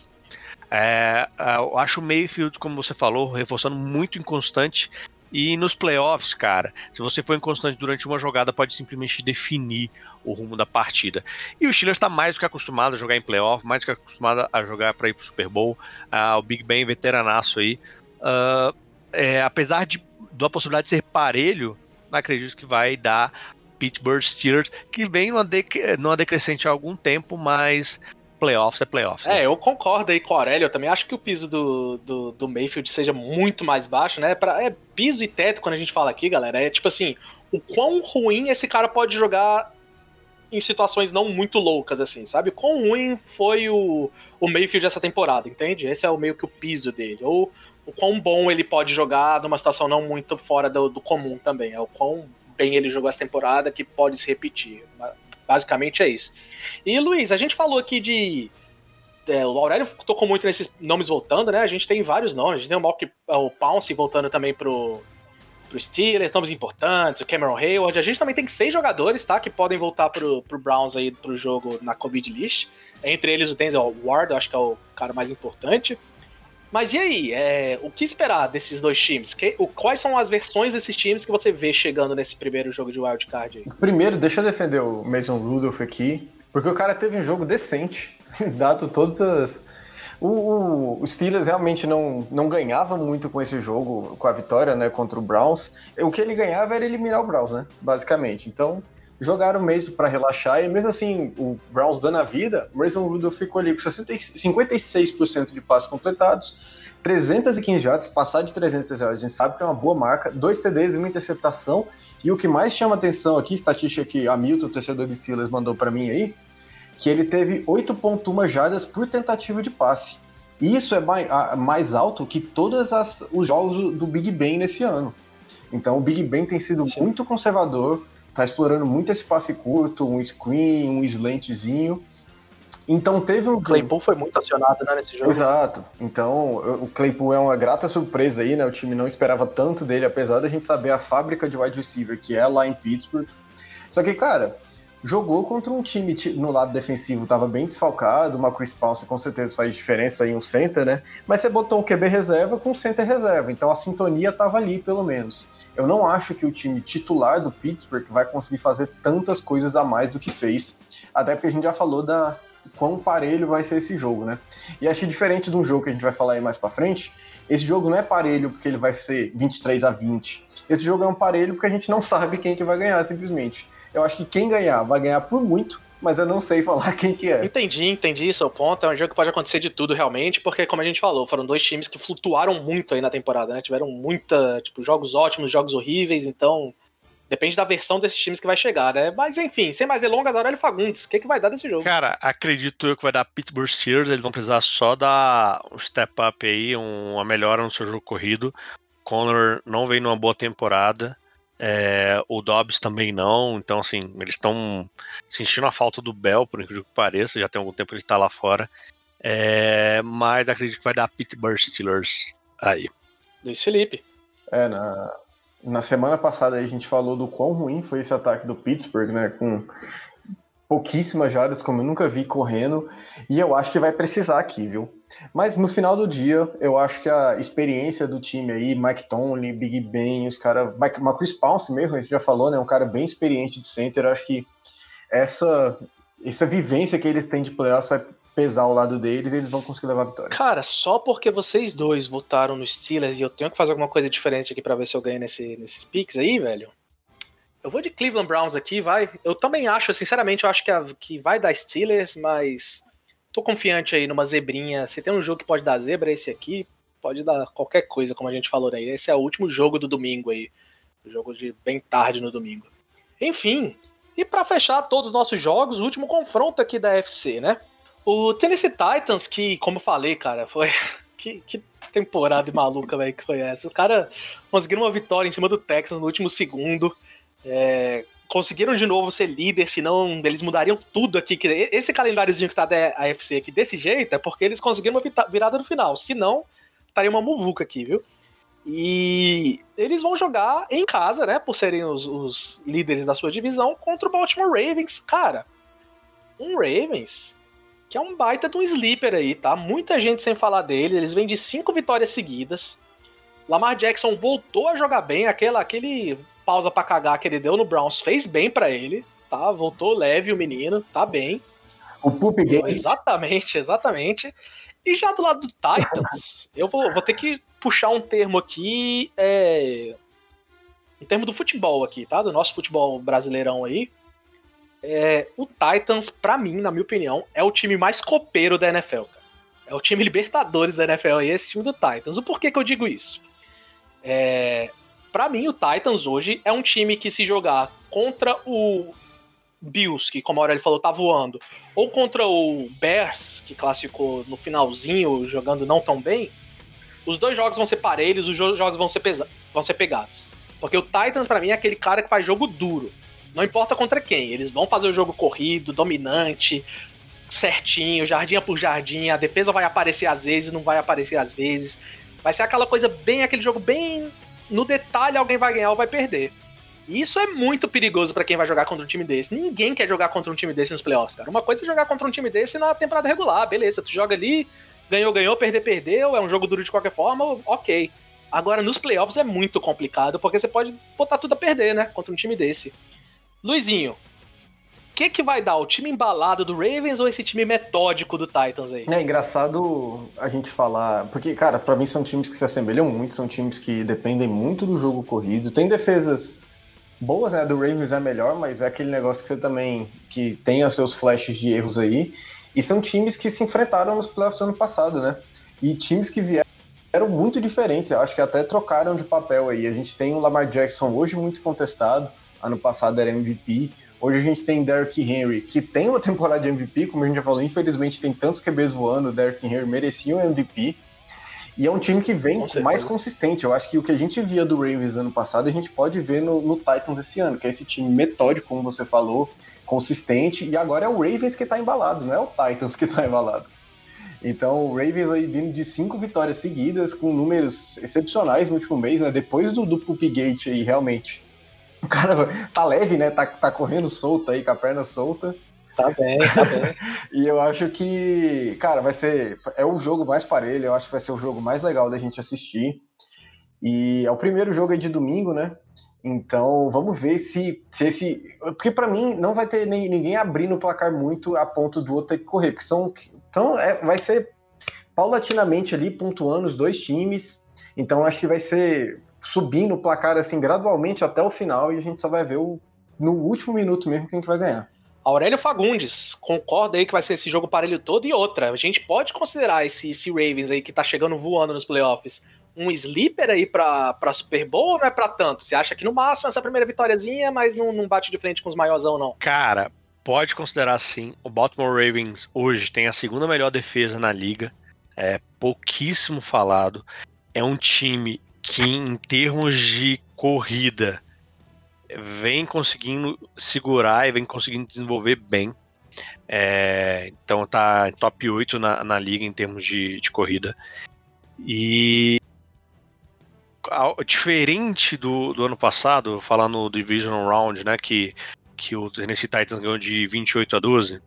É, é eu acho o Mayfield, como você falou, reforçando muito inconstante. E nos playoffs, cara, se você for inconstante durante uma jogada, pode simplesmente definir o rumo da partida. E o Steelers está mais do que acostumado a jogar em playoff, mais do que acostumado a jogar para ir pro Super Bowl. Uh, o Big Ben veteranaço aí. Uh, é, apesar de da possibilidade de ser parelho, não acredito que vai dar Pittsburgh Steelers, que vem numa, dec numa decrescente há algum tempo, mas playoffs é playoffs. né? É, eu concordo aí com o Aurélio. Eu também acho que o piso do, do, do Mayfield seja muito mais baixo, né? Pra, é piso e teto quando a gente fala aqui, galera. É tipo assim, o quão ruim esse cara pode jogar em situações não muito loucas, assim, sabe? Quão ruim foi o, o Mayfield essa temporada, entende? Esse é o meio que o piso dele. Ou o quão bom ele pode jogar numa situação não muito fora do, do comum também. É o quão bem ele jogou essa temporada que pode se repetir. Basicamente é isso. E Luiz, a gente falou aqui de. é, o Aurélio tocou muito nesses nomes voltando, né? A gente tem vários nomes. A gente tem o, Malk, o Pounce voltando também pro, pro Steelers, nomes importantes, o Cameron Hayward. A gente também tem seis jogadores, tá? Que podem voltar pro, pro Browns aí pro jogo na Covid List. Entre eles o Denzel Ward, eu acho que é o cara mais importante. Mas e aí? É, o que esperar desses dois times? Que- o- quais são as versões desses times que você vê chegando nesse primeiro jogo de Wild Card aí? Primeiro, deixa eu defender o Mason Rudolph aqui, porque o cara teve um jogo decente, dado todas as. O, o- o Steelers realmente não, não ganhava muito com esse jogo, com a vitória né, contra o Browns. O que ele ganhava era eliminar o Browns, né? Basicamente. Então, jogaram mesmo para relaxar, e mesmo assim, o Browns dando a vida, o Mason Rudolph ficou ali com 60 e- 56% de passos completados, 315 yards, passar de 300 yards, a gente sabe que é uma boa marca, dois TDs e uma interceptação. E o que mais chama atenção aqui, estatística que a Milton, torcedor de Steelers, mandou para mim aí, que ele teve 8.1 jardas por tentativa de passe. Isso é mai- a- mais alto que todos as- os jogos do, do Big Ben nesse ano. Então o Big Ben tem sido Sim. muito conservador, tá explorando muito esse passe curto, um screen, um slantzinho. Então teve um O Claypool foi muito acionado né, nesse jogo. Exato. Então, o Claypool é uma grata surpresa aí, né? O time não esperava tanto dele, apesar da gente saber a fábrica de wide receiver que é lá em Pittsburgh. Só que, cara, jogou contra um time ti- no lado defensivo, tava bem desfalcado, uma Chris Paulson com certeza faz diferença aí um center, né? Mas você botou um QB reserva com um center reserva, então a sintonia tava ali, pelo menos. Eu não acho que o time titular do Pittsburgh vai conseguir fazer tantas coisas a mais do que fez, até porque a gente já falou da quão parelho vai ser esse jogo, né? E que diferente de um jogo que a gente vai falar aí mais pra frente, esse jogo não é parelho porque ele vai ser 23 a 20. Esse jogo é um parelho porque a gente não sabe quem que vai ganhar, simplesmente. Eu acho que quem ganhar vai ganhar por muito, mas eu não sei falar quem que é. Entendi, entendi seu ponto. É um jogo que pode acontecer de tudo realmente, porque, como a gente falou, foram dois times que flutuaram muito aí na temporada, né? Tiveram muita, tipo, jogos ótimos, jogos horríveis, então. Depende da versão desses times que vai chegar, né? Mas enfim, sem mais delongas, Aurélio Fagundes, o que, que vai dar desse jogo? Cara, acredito eu que vai dar Pittsburgh Steelers, eles vão precisar só dar um step up aí, um- uma melhora no seu jogo corrido. Connor não vem numa boa temporada, é, o Dobbs também não, então assim, eles estão sentindo a falta do Bell, por incrível que pareça, já tem algum tempo que ele tá lá fora. É, mas acredito que vai dar Pittsburgh Steelers aí. Luiz Felipe. É, na, na semana passada a gente falou do quão ruim foi esse ataque do Pittsburgh, né? Com pouquíssimas jardas, como eu nunca vi correndo, e eu acho que vai precisar aqui, viu? Mas no final do dia, eu acho que a experiência do time aí, Mike Tomlin, Big Ben, os caras. Marcus Pounce mesmo, a gente já falou, né? Um cara bem experiente de center. Acho que essa, essa vivência que eles têm de playoffs vai pesar ao lado deles e eles vão conseguir levar a vitória. Cara, só porque vocês dois votaram no Steelers e eu tenho que fazer alguma coisa diferente aqui pra ver se eu ganho nesse, nesses picks aí, velho. Eu vou de Cleveland Browns aqui, vai. Eu também acho, sinceramente, eu acho que, a- que vai dar Steelers, mas tô confiante aí numa zebrinha. Se tem um jogo que pode dar zebra, esse aqui. Pode dar qualquer coisa, como a gente falou aí. Esse é o último jogo do domingo aí. Jogo de bem tarde no domingo. Enfim, e pra fechar todos os nossos jogos, o último confronto aqui da FC, né? O Tennessee Titans, que, como eu falei, cara, foi. Que, que temporada maluca, velho, que foi essa. Os caras conseguiram uma vitória em cima do Texas no último segundo. É, conseguiram de novo ser líder, senão eles mudariam tudo aqui. Esse calendáriozinho que tá da AFC aqui desse jeito é porque eles conseguiram uma virada no final. Senão, estaria uma muvuca aqui, viu? E eles vão jogar em casa, né? Por serem os, os líderes da sua divisão, contra o Baltimore Ravens. Cara, um Ravens que é um baita de um sleeper aí, tá? Muita gente sem falar dele. Eles vêm de cinco vitórias seguidas. Lamar Jackson voltou a jogar bem. Aquela, aquele pausa pra cagar que ele deu no Browns fez bem pra ele, tá? Voltou leve o menino, tá bem. O Poop Game. Exatamente, exatamente. E já do lado do Titans, eu vou, vou ter que puxar um termo aqui, é, um termo do futebol aqui, tá? Do nosso futebol brasileirão aí. É, o Titans, pra mim, na minha opinião, é o time mais copeiro da NFL, cara. É o time Libertadores da NFL e esse time do Titans. O porquê que eu digo isso? É, para mim, o Titans hoje é um time que se jogar contra o Bills, que como a Aurélio falou, tá voando, ou contra o Bears, que classificou no finalzinho, jogando não tão bem, os dois jogos vão ser parelhos, os jogos vão ser, vão ser pegados. Porque o Titans, para mim, é aquele cara que faz jogo duro. Não importa contra quem, eles vão fazer o jogo corrido, dominante, certinho, jardim por jardim, a defesa vai aparecer às vezes, não vai aparecer às vezes. Vai ser aquela coisa bem, aquele jogo bem no detalhe, alguém vai ganhar ou vai perder. E isso é muito perigoso para quem vai jogar contra um time desse. Ninguém quer jogar contra um time desse nos playoffs, cara. Uma coisa é jogar contra um time desse na temporada regular, beleza. Tu joga ali, ganhou, ganhou, perder, perdeu, é um jogo duro de qualquer forma, ok. Agora, nos playoffs é muito complicado, porque você pode botar tudo a perder, né? Contra um time desse. Luizinho, que que vai dar? O time embalado do Ravens ou esse time metódico do Titans aí? É engraçado a gente falar, porque, cara, para mim são times que se assemelham muito, são times que dependem muito do jogo corrido. Tem defesas boas, né? Do Ravens é melhor, mas é aquele negócio que você também que tem os seus flashes de erros aí. E são times que se enfrentaram nos playoffs ano passado, né? E times que vieram eram muito diferentes. Eu acho que até trocaram de papel aí. A gente tem o Lamar Jackson hoje muito contestado. Ano passado era MVP. Hoje a gente tem Derrick Henry, que tem uma temporada de MVP, como a gente já falou, infelizmente tem tantos QBs voando, o Derrick Henry merecia um MVP. E é um time que vem mais consistente. Eu acho que o que a gente via do Ravens ano passado, a gente pode ver no, no, Titans esse ano, que é esse time metódico, como você falou, consistente. E agora é o Ravens que tá embalado, não é o Titans que tá embalado. Então, o Ravens aí vindo de cinco vitórias seguidas, com números excepcionais no último mês, né? Depois do, do Gate aí, realmente o cara tá leve, né? Tá, tá correndo solto aí, com a perna solta. Tá bem, tá bem. e eu acho que, cara, vai ser. É o jogo mais parelho, eu acho que vai ser o jogo mais legal da gente assistir. E é o primeiro jogo aí de domingo, né? Então, vamos ver se, se esse. Porque para mim não vai ter nem, ninguém abrindo o placar muito a ponto do outro ter que correr, porque são. Então, é, vai ser paulatinamente ali, pontuando os dois times. Então, acho que vai ser subindo o placar assim gradualmente até o final e a gente só vai ver o, no último minuto mesmo quem que vai ganhar. Aurélio Fagundes, concorda aí que vai ser esse jogo parelho todo? E outra, a gente pode considerar esse, esse Ravens aí que tá chegando voando nos playoffs um sleeper aí pra, pra Super Bowl ou não é pra tanto? Você acha que no máximo essa primeira vitóriazinha, mas não, não bate de frente com os maiorzão, não? Cara, pode considerar sim. O Baltimore Ravens hoje tem a segunda melhor defesa na liga. É pouquíssimo falado. É um time que em termos de corrida vem conseguindo segurar e vem conseguindo desenvolver bem. É, então tá top 8 na, na liga em termos de, de corrida. E diferente do, do ano passado, falando do Divisional Round, né, que, que o Tennessee Titans ganhou de 28 a 12,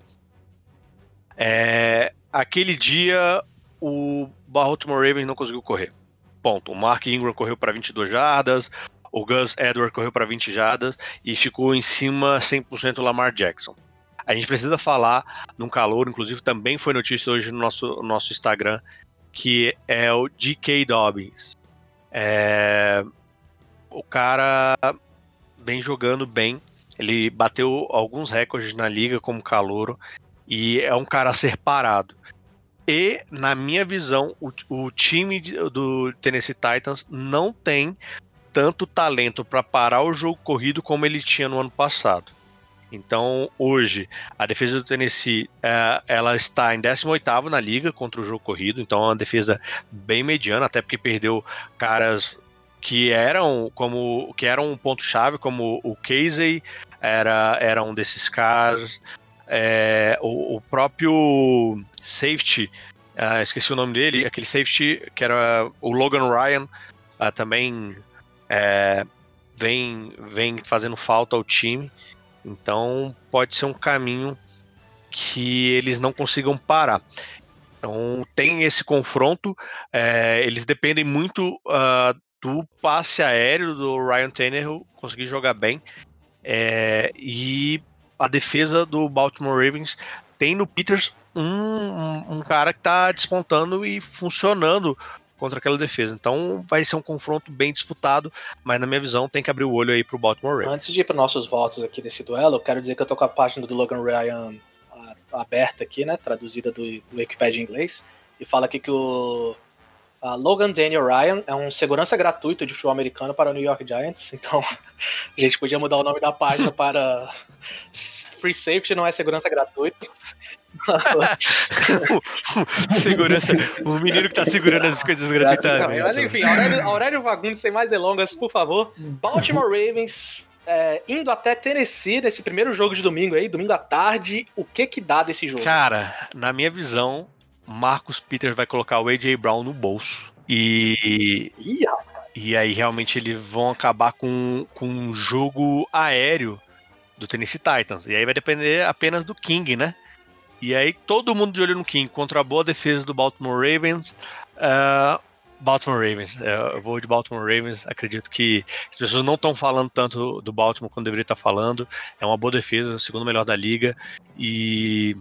é, aquele dia o Baltimore Ravens não conseguiu correr. Ponto. O Mark Ingram correu para 22 jardas, o Gus Edwards correu para 20 jardas e ficou em cima 100% Lamar Jackson. A gente precisa falar num calor, inclusive também foi notícia hoje no nosso, nosso Instagram, que é o DK Dobbins. É... O cara vem jogando bem, ele bateu alguns recordes na liga como calouro e é um cara a ser parado. E, na minha visão, o, o time do Tennessee Titans não tem tanto talento para parar o jogo corrido como ele tinha no ano passado. Então, hoje, a defesa do Tennessee é, ela está em 18 na liga contra o jogo corrido, então é uma defesa bem mediana, até porque perdeu caras que eram como que eram um ponto chave, como o Casey era, era um desses caras, é, o, o, próprio safety, uh, esqueci o nome dele, aquele safety que era o Logan Ryan, uh, também é, vem, vem fazendo falta ao time. Então pode ser um caminho que eles não consigam parar. Então tem esse confronto, é, eles dependem muito uh, do passe aéreo do Ryan Tannehill conseguir jogar bem. É, e a defesa do Baltimore Ravens tem no Peters um, um, um cara que está despontando e funcionando contra aquela defesa. Então vai ser um confronto bem disputado, mas na minha visão tem que abrir o olho aí pro Baltimore Ravens. Antes de ir para nossos votos aqui desse duelo, eu quero dizer que eu tô com a página do Logan Ryan aberta aqui, né? Traduzida do, do Wikipedia em inglês. E fala aqui que o a Logan Daniel Ryan é um segurança gratuito de futebol americano para o New York Giants. Então a gente podia mudar o nome da página para Free Safety não é segurança gratuito. Segurança, o menino que tá segurando as coisas gratuitamente. Mas enfim, Aurélio, Aurélio Fagundes, sem mais delongas, por favor. Baltimore Ravens é, indo até Tennessee nesse primeiro jogo de domingo aí, domingo à tarde. O que que dá desse jogo? Cara, na minha visão, Marcus Peters vai colocar o AJ Brown no bolso. E, e aí realmente eles vão acabar com, com um jogo aéreo do Tennessee Titans. E aí vai depender apenas do King, né? E aí todo mundo de olho no King contra a boa defesa do Baltimore Ravens. ah, Baltimore Ravens. É, Eu vou de Baltimore Ravens. Acredito que as pessoas não estão falando tanto do Baltimore quando deveria estar falando. É uma boa defesa, o segundo melhor da liga. E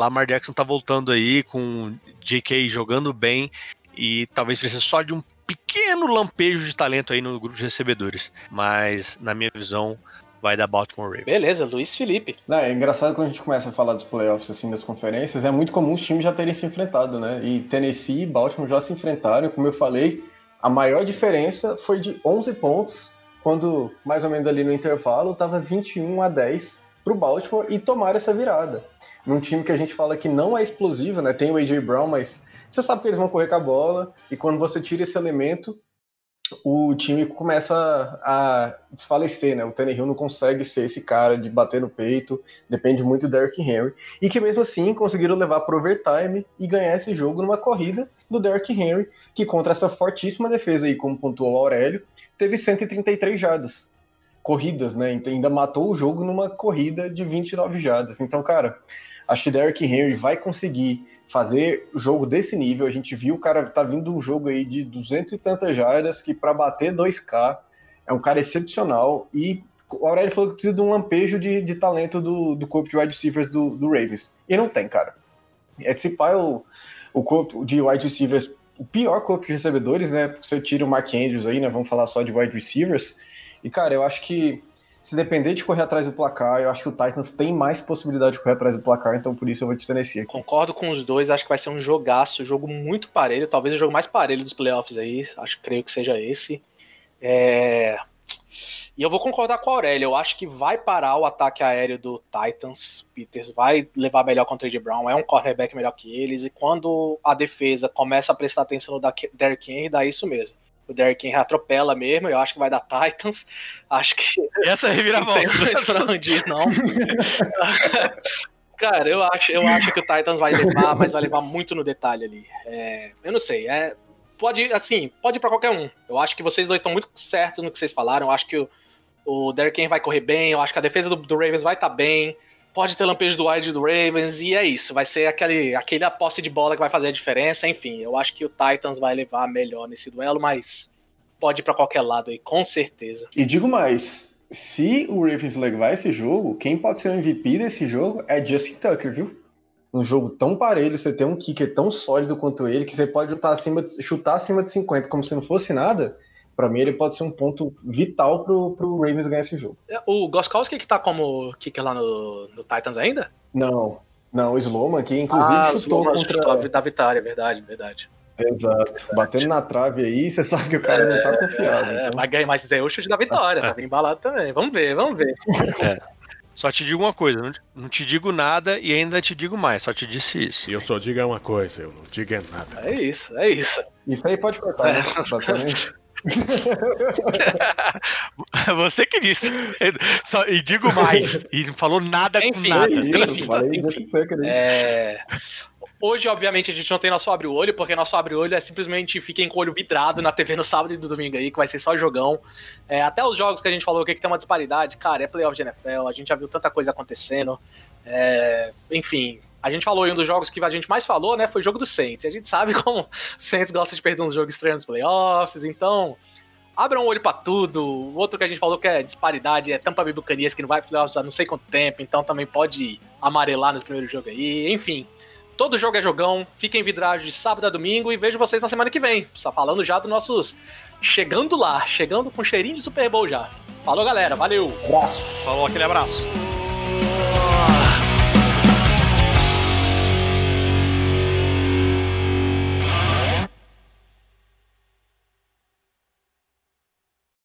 Lamar Jackson tá voltando aí com JK jogando bem e talvez precise só de um pequeno lampejo de talento aí no grupo de recebedores. Mas, na minha visão, vai dar Baltimore Ravens. beleza, Luiz Felipe. Não, é engraçado quando a gente começa a falar dos playoffs, assim, das conferências, é muito comum os times já terem se enfrentado, né? E Tennessee e Baltimore já se enfrentaram, como eu falei, a maior diferença foi de 11 pontos, quando, mais ou menos ali no intervalo, tava 21 a 10 pro Baltimore e tomar essa virada. Num time que a gente fala que não é explosivo, né? Tem o A.J. Brown, mas você sabe que eles vão correr com a bola, e quando você tira esse elemento, o time começa a desfalecer, né? O Tannehill não consegue ser esse cara de bater no peito, depende muito do Derrick Henry. E que mesmo assim conseguiram levar pro overtime e ganhar esse jogo numa corrida do Derrick Henry, que contra essa fortíssima defesa aí, como pontuou o Aurélio, teve 133 jardas corridas, né? Então, ainda matou o jogo numa corrida de 29 jardas. Então, cara, acho que Derrick Henry vai conseguir fazer jogo desse nível. A gente viu o cara tá vindo um jogo aí de 200 e tantas jardas que para bater 2K é um cara excepcional e o Aurélio falou que precisa de um lampejo de, de talento do, do corpo de wide receivers do, do Ravens. E não tem, cara. É se pá, o, o corpo de wide receivers, o pior corpo de recebedores, né? Você tira o Mark Andrews aí, né? Vamos falar só de wide receivers. E, cara, eu acho que se depender de correr atrás do placar, eu acho que o Titans tem mais possibilidade de correr atrás do placar, então por isso eu vou de Tennessee aqui. Concordo com os dois, acho que vai ser um jogaço, jogo muito parelho, talvez o jogo mais parelho dos playoffs aí, acho creio que seja esse. É, E eu vou concordar com a Aurélia, eu acho que vai parar o ataque aéreo do Titans, Peters vai levar melhor contra o AJ Brown, é um cornerback melhor que eles, e quando a defesa começa a prestar atenção no Derrick Henry, dá isso mesmo. O Derrick Henry atropela mesmo, eu acho que vai dar Titans, acho que Essa é a não reviravolta. tem mais pra onde ir, não. Cara, eu acho, eu acho que o Titans vai levar, mas vai levar muito no detalhe ali. É, eu não sei, é, pode, assim, pode ir pra qualquer um. Eu acho que vocês dois estão muito certos no que vocês falaram. Eu acho que o, o Derrick Henry vai correr bem, eu acho que a defesa do, do Ravens vai estar bem. Pode ter lampejo do wide do Ravens, e é isso. Vai ser aquele, aquele a posse de bola que vai fazer a diferença. Enfim, eu acho que o Titans vai levar melhor nesse duelo, mas pode ir pra qualquer lado aí, com certeza. E digo mais, se o Ravens levar esse jogo, quem pode ser o MVP desse jogo é Justin Tucker, viu? Um jogo tão parelho, você tem um kicker tão sólido quanto ele, que você pode chutar acima de, chutar acima de 50 como se não fosse nada. Pra mim, ele pode ser um ponto vital pro, pro Ravens ganhar esse jogo. O Goskowski que tá como kicker lá no, no Titans ainda? Não, não, o Sloman aqui, inclusive, ah, chutou Sloman contra. chutou a da vitória, verdade, verdade. Exato. Batendo na trave aí, você sabe que o cara não tá confiado. É, então. mas, ganha- mas é o chute da vitória, tá bem embalado também. Vamos ver, vamos ver. Só te digo uma coisa, não te- não te digo nada e ainda te digo mais, só te disse isso. E eu só digo uma coisa, eu não digo é nada. É isso, é isso. Isso aí pode cortar, né? Basicamente. Você que disse. Só, e digo mais, e não falou nada Enfim, com nada. enfim. Falei enfim. É, Hoje, obviamente, a gente não tem nosso abre-olho, porque nosso abre-olho é simplesmente fiquem com o olho vidrado na TV no sábado e no domingo aí, que vai ser só jogão. É, até os jogos que a gente falou que, que tem uma disparidade, cara, é playoff de NFL, a gente já viu tanta coisa acontecendo. É, enfim, a gente falou em um dos jogos que a gente mais falou, né? Foi o jogo do Saints. E a gente sabe como o Saints gosta de perder uns jogos estranhos nos playoffs, então. Abram o olho pra tudo. O outro que a gente falou que é disparidade é Tampa Bay Buccaneers, que não vai playoffs há não sei quanto tempo, então também pode amarelar no primeiro jogo aí. Enfim, todo jogo é jogão. Fiquem vidrados de sábado a domingo e vejo vocês na semana que vem. Está falando já dos nossos. Chegando lá, chegando com cheirinho de Super Bowl já. Falou, galera. Valeu. Abraço. Falou aquele abraço.